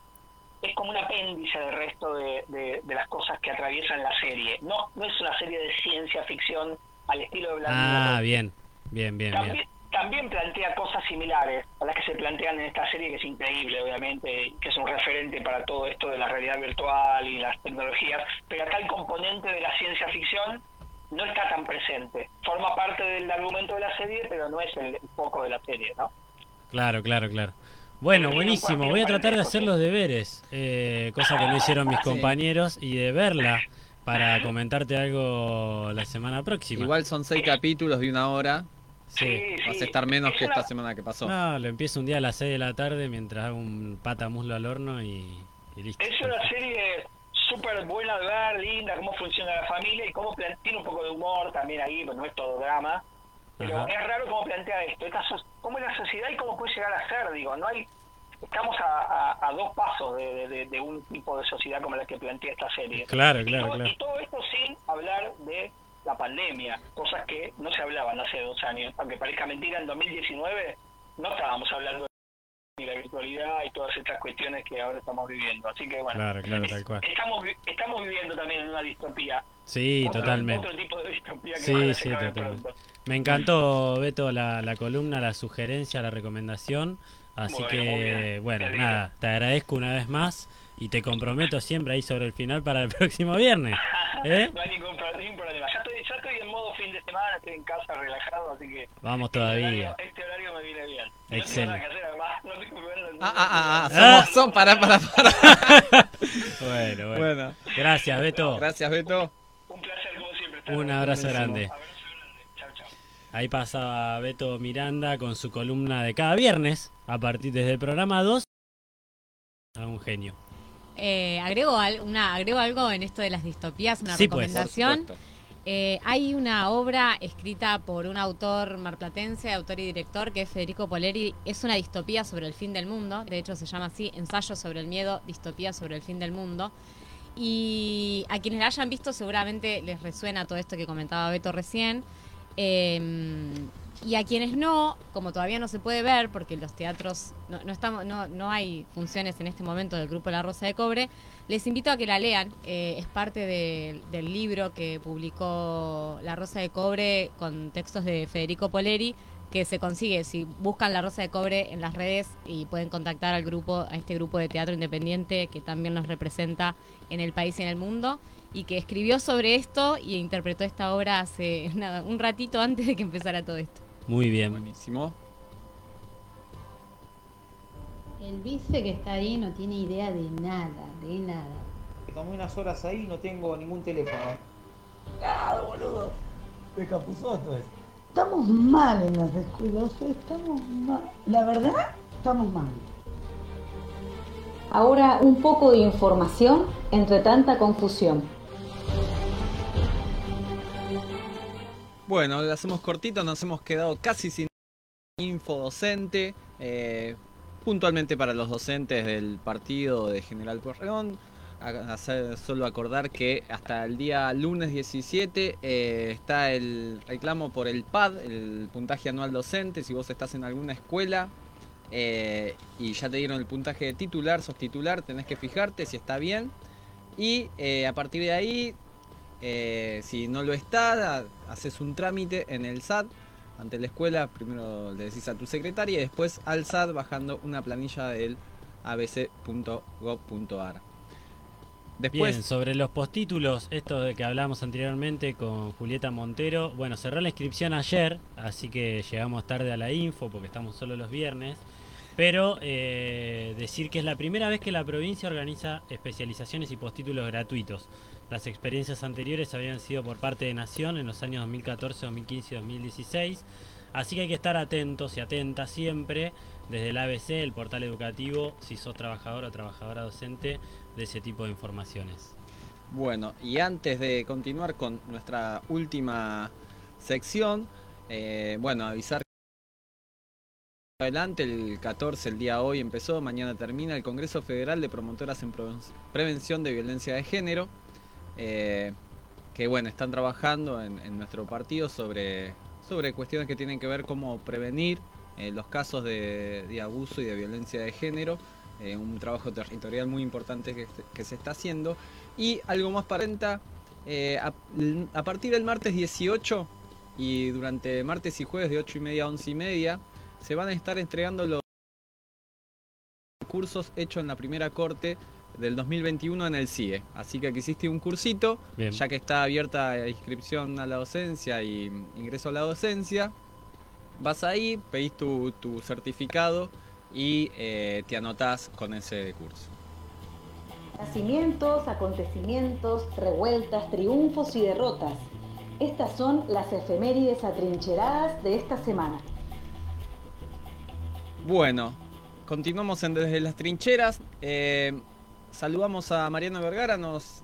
es como un apéndice del resto de, de- de las cosas que atraviesan la serie. No, no es una serie de ciencia ficción al estilo de Black Ah, Mirror. bien, bien, bien, bien. También, también plantea cosas similares a las que se plantean en esta serie, que es increíble, obviamente, que es un referente para todo esto de la realidad virtual y las tecnologías, pero acá el componente de la ciencia ficción no está tan presente. Forma parte del argumento de la serie, pero no es el foco de la serie, ¿no? Claro, claro, claro. Bueno, buenísimo. Voy a tratar de hacer los deberes, eh, cosa que no hicieron mis compañeros, y de verla para comentarte algo la semana próxima. Igual son seis capítulos de una hora. Sí. Vas a estar menos que esta semana que pasó. No, lo empiezo un día a las 6 de la tarde mientras hago un pata muslo al horno y, y listo. Es una serie súper buena de ver, linda, cómo funciona la familia y cómo tiene un poco de humor también ahí, pues no es todo drama. Pero Ajá. es raro cómo plantea esto, esta so- cómo es la sociedad y cómo puede llegar a ser, digo, no hay estamos a, a- a dos pasos de, de- de- de un tipo de sociedad como la que plantea esta serie. Claro, Y claro, todo- claro. Y todo esto sin hablar de la pandemia, cosas que no se hablaban hace dos años. Aunque parezca mentira, en 2019 no estábamos hablando de la virtualidad y todas estas cuestiones que ahora estamos viviendo. Así que bueno, Claro, claro, tal cual. estamos, estamos viviendo también en una distopía. Sí, Otro- totalmente. Otro tipo de distopía que Sí, sí, totalmente. Me encantó, Beto, la, la columna, la sugerencia, la recomendación. Así Bueno, que, bueno, nada, te agradezco una vez más y te comprometo siempre ahí sobre el final para el (laughs) próximo viernes. ¿Eh? (laughs) No hay ningún, pro- ningún problema. Ya estoy, ya estoy en modo fin de semana, estoy en casa relajado, así que Vamos este todavía. horario, este horario me viene bien. No tengo Excelente. nada que hacer además, no tengo que ver- Ah, ah, ah, (laughs) ah, Ah. son, pará, pará, pará. Bueno, bueno. Bueno. Gracias, Beto. Gracias, Beto. Un placer como siempre. estar Un abrazo grande. Abrazo grande. Chao, chao. Ahí pasaba Beto Miranda con su columna de cada viernes, a partir desde el programa 2. A un genio. Eh, agrego, al- una, agrego algo en esto de las distopías, una Sí, recomendación. Eh, hay una obra escrita por un autor marplatense, autor y director, que es Federico Poleri. Es una distopía sobre el fin del mundo. De hecho, se llama así: Ensayo sobre el miedo, distopía sobre el fin del mundo. Y a quienes la hayan visto, seguramente les resuena todo esto que comentaba Beto recién. Eh, y a quienes no, como todavía no se puede ver, porque los teatros no, no estamos, no, no hay funciones en este momento del grupo La Rosa de Cobre, les invito a que la lean. Eh, es parte de- del libro que publicó La Rosa de Cobre con textos de Federico Poleri, que se consigue si buscan La Rosa de Cobre en las redes y pueden contactar al grupo, a este grupo de teatro independiente que también nos representa en el país y en el mundo y que escribió sobre esto y interpretó esta obra hace (laughs) nada, un ratito antes de que empezara todo esto. Muy bien. Buenísimo. El vice que está ahí no tiene idea de nada, de nada. Tomé unas horas ahí y no tengo ningún teléfono. ¡Ah, boludo! De Capuzoto es. Estamos mal en las escuelas, estamos mal. La verdad, estamos mal. Ahora un poco de información entre tanta confusión. Bueno, lo hacemos cortito, nos hemos quedado casi sin info docente. eh, puntualmente para los docentes del partido de General hacer- solo acordar que hasta el día lunes 17 eh, está el reclamo por el PAD, el puntaje anual docente. Si vos estás en alguna escuela eh, y ya te dieron el puntaje de titular, sos titular, tenés que fijarte si está bien. Y a partir de ahí si no lo está, haces un trámite en el SAT ante la escuela. Primero le decís a tu secretaria y después al SAT bajando una planilla del abc.gov.ar. Después, Bien, sobre los postítulos, esto de que hablamos anteriormente con Julieta Montero, bueno, cerró la inscripción ayer, así que llegamos tarde a la info porque estamos solo los viernes, pero eh, decir que es la primera vez que la provincia organiza especializaciones y postítulos gratuitos. Las experiencias anteriores habían sido por parte de Nación en los años 2014, 2015 y 2016, así que hay que estar atentos y atentas siempre desde el ABC, el portal educativo, si sos trabajador o trabajadora docente, de ese tipo de informaciones. bueno, y antes de continuar con nuestra última sección, eh, bueno, avisar adelante, el 14, el día hoy empezó, mañana termina el Congreso Federal de Promotoras en Preven- Prevención de Violencia de Género, eh, que bueno, están trabajando en, nuestro partido sobre, sobre cuestiones que tienen que ver cómo prevenir eh, los casos de, abuso y de violencia de género, eh, un trabajo territorial muy importante que, se está haciendo, y algo más para venta, a, a partir del martes 18 y durante martes y jueves de 8 y media a 11 y media, se van a estar entregando los cursos hechos en la primera corte del 2021 en el CIE. Así que aquí hiciste un cursito, Bien. ya que está abierta la inscripción a la docencia y ingreso a la docencia. Vas ahí, pedís tu, tu certificado y eh, te anotás con ese curso. Nacimientos, acontecimientos, revueltas, triunfos y derrotas. Estas son las efemérides atrincheradas de esta semana. Bueno, continuamos en Desde las Trincheras. Eh, saludamos a Mariano Vergara. Nos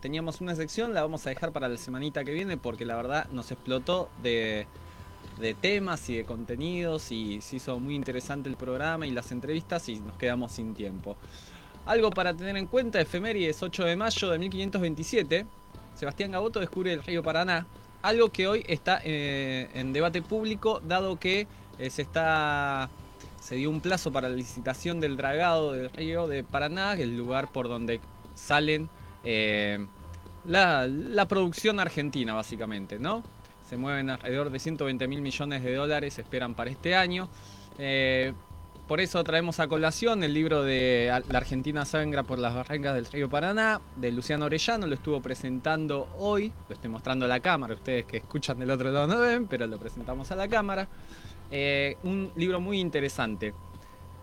teníamos una sección, la vamos a dejar para la semanita que viene porque la verdad nos explotó de, temas y de contenidos y se hizo muy interesante el programa y las entrevistas y nos quedamos sin tiempo. Algo para tener en cuenta, efemérides 8 de mayo de 1527, Sebastián Gaboto descubre el río Paraná, algo que hoy está eh, en debate público dado que eh, se está se dio un plazo para la licitación del dragado del río de Paraná, que es el lugar por donde salen eh, la, la producción argentina, básicamente, ¿no? Se mueven alrededor de 120 mil millones de dólares, esperan para este año. Eh, por eso traemos a colación el libro de La Argentina sangra por las barrancas del río Paraná, de Luciano Orellano, lo estuvo presentando hoy, lo estoy mostrando a la cámara, ustedes que escuchan del otro lado no ven, pero lo presentamos a la cámara. Eh, un libro muy interesante.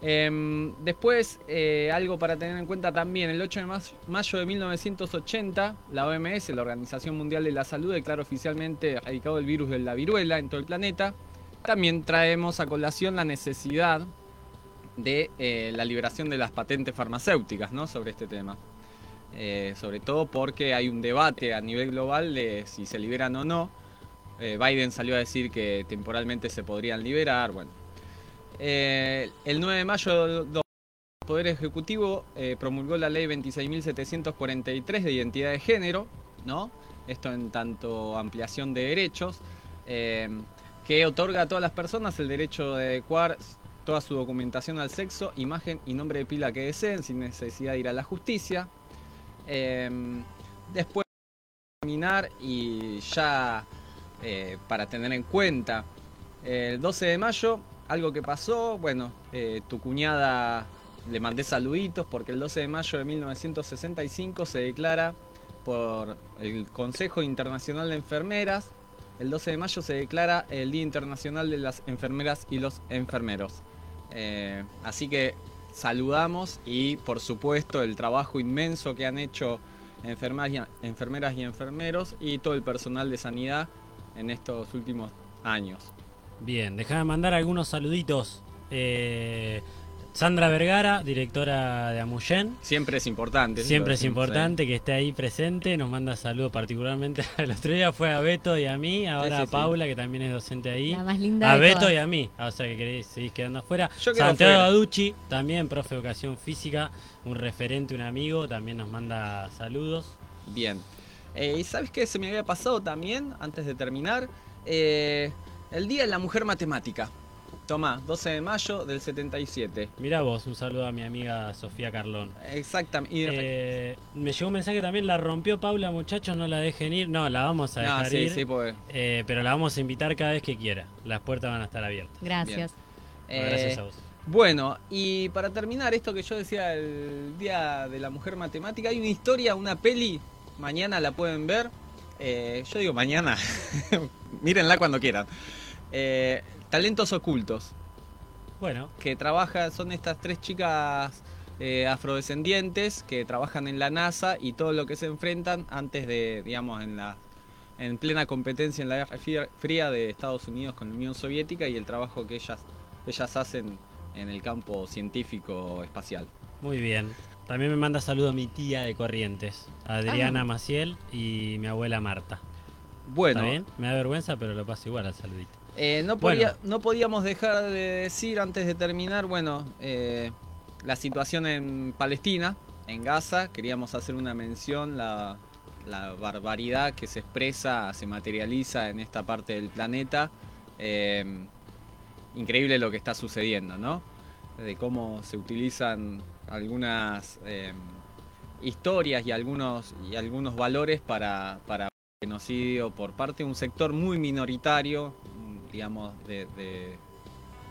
Em, después, eh, algo para tener en cuenta también, el 8 de mayo de 1980, la OMS, la Organización Mundial de la Salud, declara oficialmente erradicado el virus de la viruela en todo el planeta. También traemos a colación la necesidad de eh, la liberación de las patentes farmacéuticas ¿no? sobre este tema. Sobre todo porque hay un debate a nivel global de si se liberan o no. Eh, Biden salió a decir que temporalmente se podrían liberar. Bueno, Eh, el 9 de mayo del Poder Ejecutivo eh, promulgó la ley 26.743 de identidad de género, ¿no? Esto en tanto ampliación de derechos, que otorga a todas las personas el derecho de adecuar toda su documentación al sexo, imagen y nombre de pila que deseen, sin necesidad de ir a la justicia. Después terminar y ya eh, para tener en cuenta, el 12 de mayo, algo que pasó, bueno, eh, tu cuñada le mandé saluditos porque el 12 de mayo de 1965 se declara por el Consejo Internacional de Enfermeras, el 12 de mayo se declara el Día Internacional de las Enfermeras y los Enfermeros. Eh, así que saludamos y por supuesto el trabajo inmenso que han hecho enfermeras y, enfermeros y todo el personal de sanidad en estos últimos años. Bien, déjame mandar algunos saluditos. Eh, Sandra Vergara, directora de Amuyen. Siempre es importante. Siempre es Sí. importante que esté ahí presente. Nos manda saludos particularmente. (laughs) El otro día fue a Beto y a mí, ahora sí, a sí. Paula, que también es docente ahí. La más linda A de Beto todas. y a mí. O sea que queréis seguir quedando afuera. Santiago. Aducci, también profe de educación física, un referente, un amigo, también nos manda saludos. Bien. Eh, ¿Y sabes qué se me había pasado también, antes de terminar? Eh, el Día de la Mujer Matemática. Tomá, 12 de mayo del 77. Mira vos, un saludo a mi amiga Sofía Carlón. Exactamente. Eh, me llegó un mensaje también, la rompió Paula, muchachos, no la dejen ir. No, la vamos a No, dejar sí, ir. sí, porque- Eh, pero la vamos a invitar cada vez que quiera. Las puertas van a estar abiertas. Gracias. Eh, Gracias a vos. Bueno, y para terminar esto que yo decía, el Día de la Mujer Matemática, hay una historia, una peli, mañana la pueden ver. Eh, yo digo mañana, (laughs) mírenla cuando quieran. Eh, Talentos Ocultos. Bueno. Que trabaja, son estas tres chicas eh, afrodescendientes que trabajan en la NASA y todo lo que se enfrentan antes de, digamos, en la en plena competencia en la Guerra Fría- de Estados Unidos con la Unión Soviética y el trabajo que ellas, ellas hacen en el campo científico espacial. Muy bien. También me manda saludo mi tía de Corrientes, Adriana Ah. Maciel y mi abuela Marta. Bueno. ¿Está bien? Me da vergüenza, pero lo paso igual al saludito. Eh, no, Bueno. podía- no podíamos dejar de decir antes de terminar, bueno, eh, la situación en Palestina, en Gaza, queríamos hacer una mención, la, la barbaridad que se expresa, se materializa en esta parte del planeta. Eh, increíble lo que está sucediendo, ¿no? De cómo se utilizan algunas eh, historias y algunos, y algunos valores para, para genocidio por parte de un sector muy minoritario, digamos, de, de-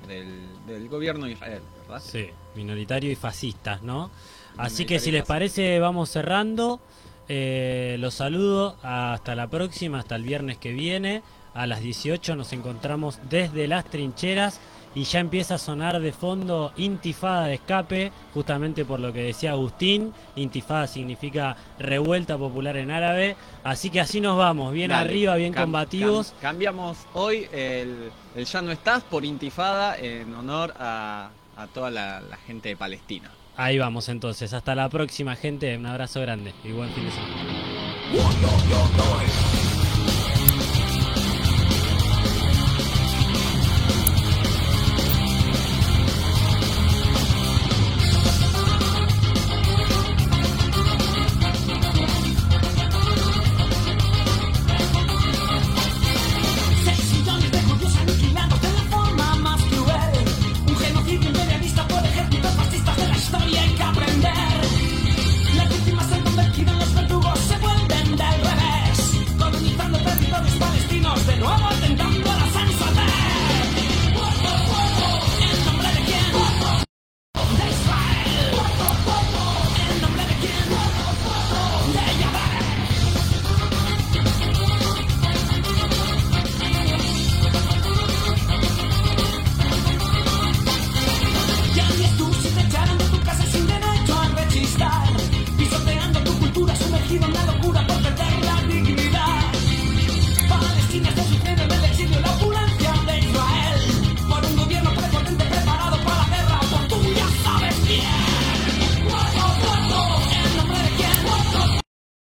del, del gobierno de Israel, ¿verdad? Sí, minoritario y fascistas, ¿no? Así que si les parece, vamos cerrando. Eh, los saludo hasta la próxima, hasta el viernes que viene. A las 18 nos encontramos desde las trincheras y ya empieza a sonar de fondo Intifada de escape, justamente por lo que decía Agustín. Intifada significa revuelta popular en árabe. Así que así nos vamos, bien Dale, arriba, bien cam- combativos. cam- cambiamos hoy el, el Ya no estás por intifada en honor a, a toda la, la gente de Palestina. Ahí vamos entonces, hasta la próxima gente, un abrazo grande y buen fin de semana.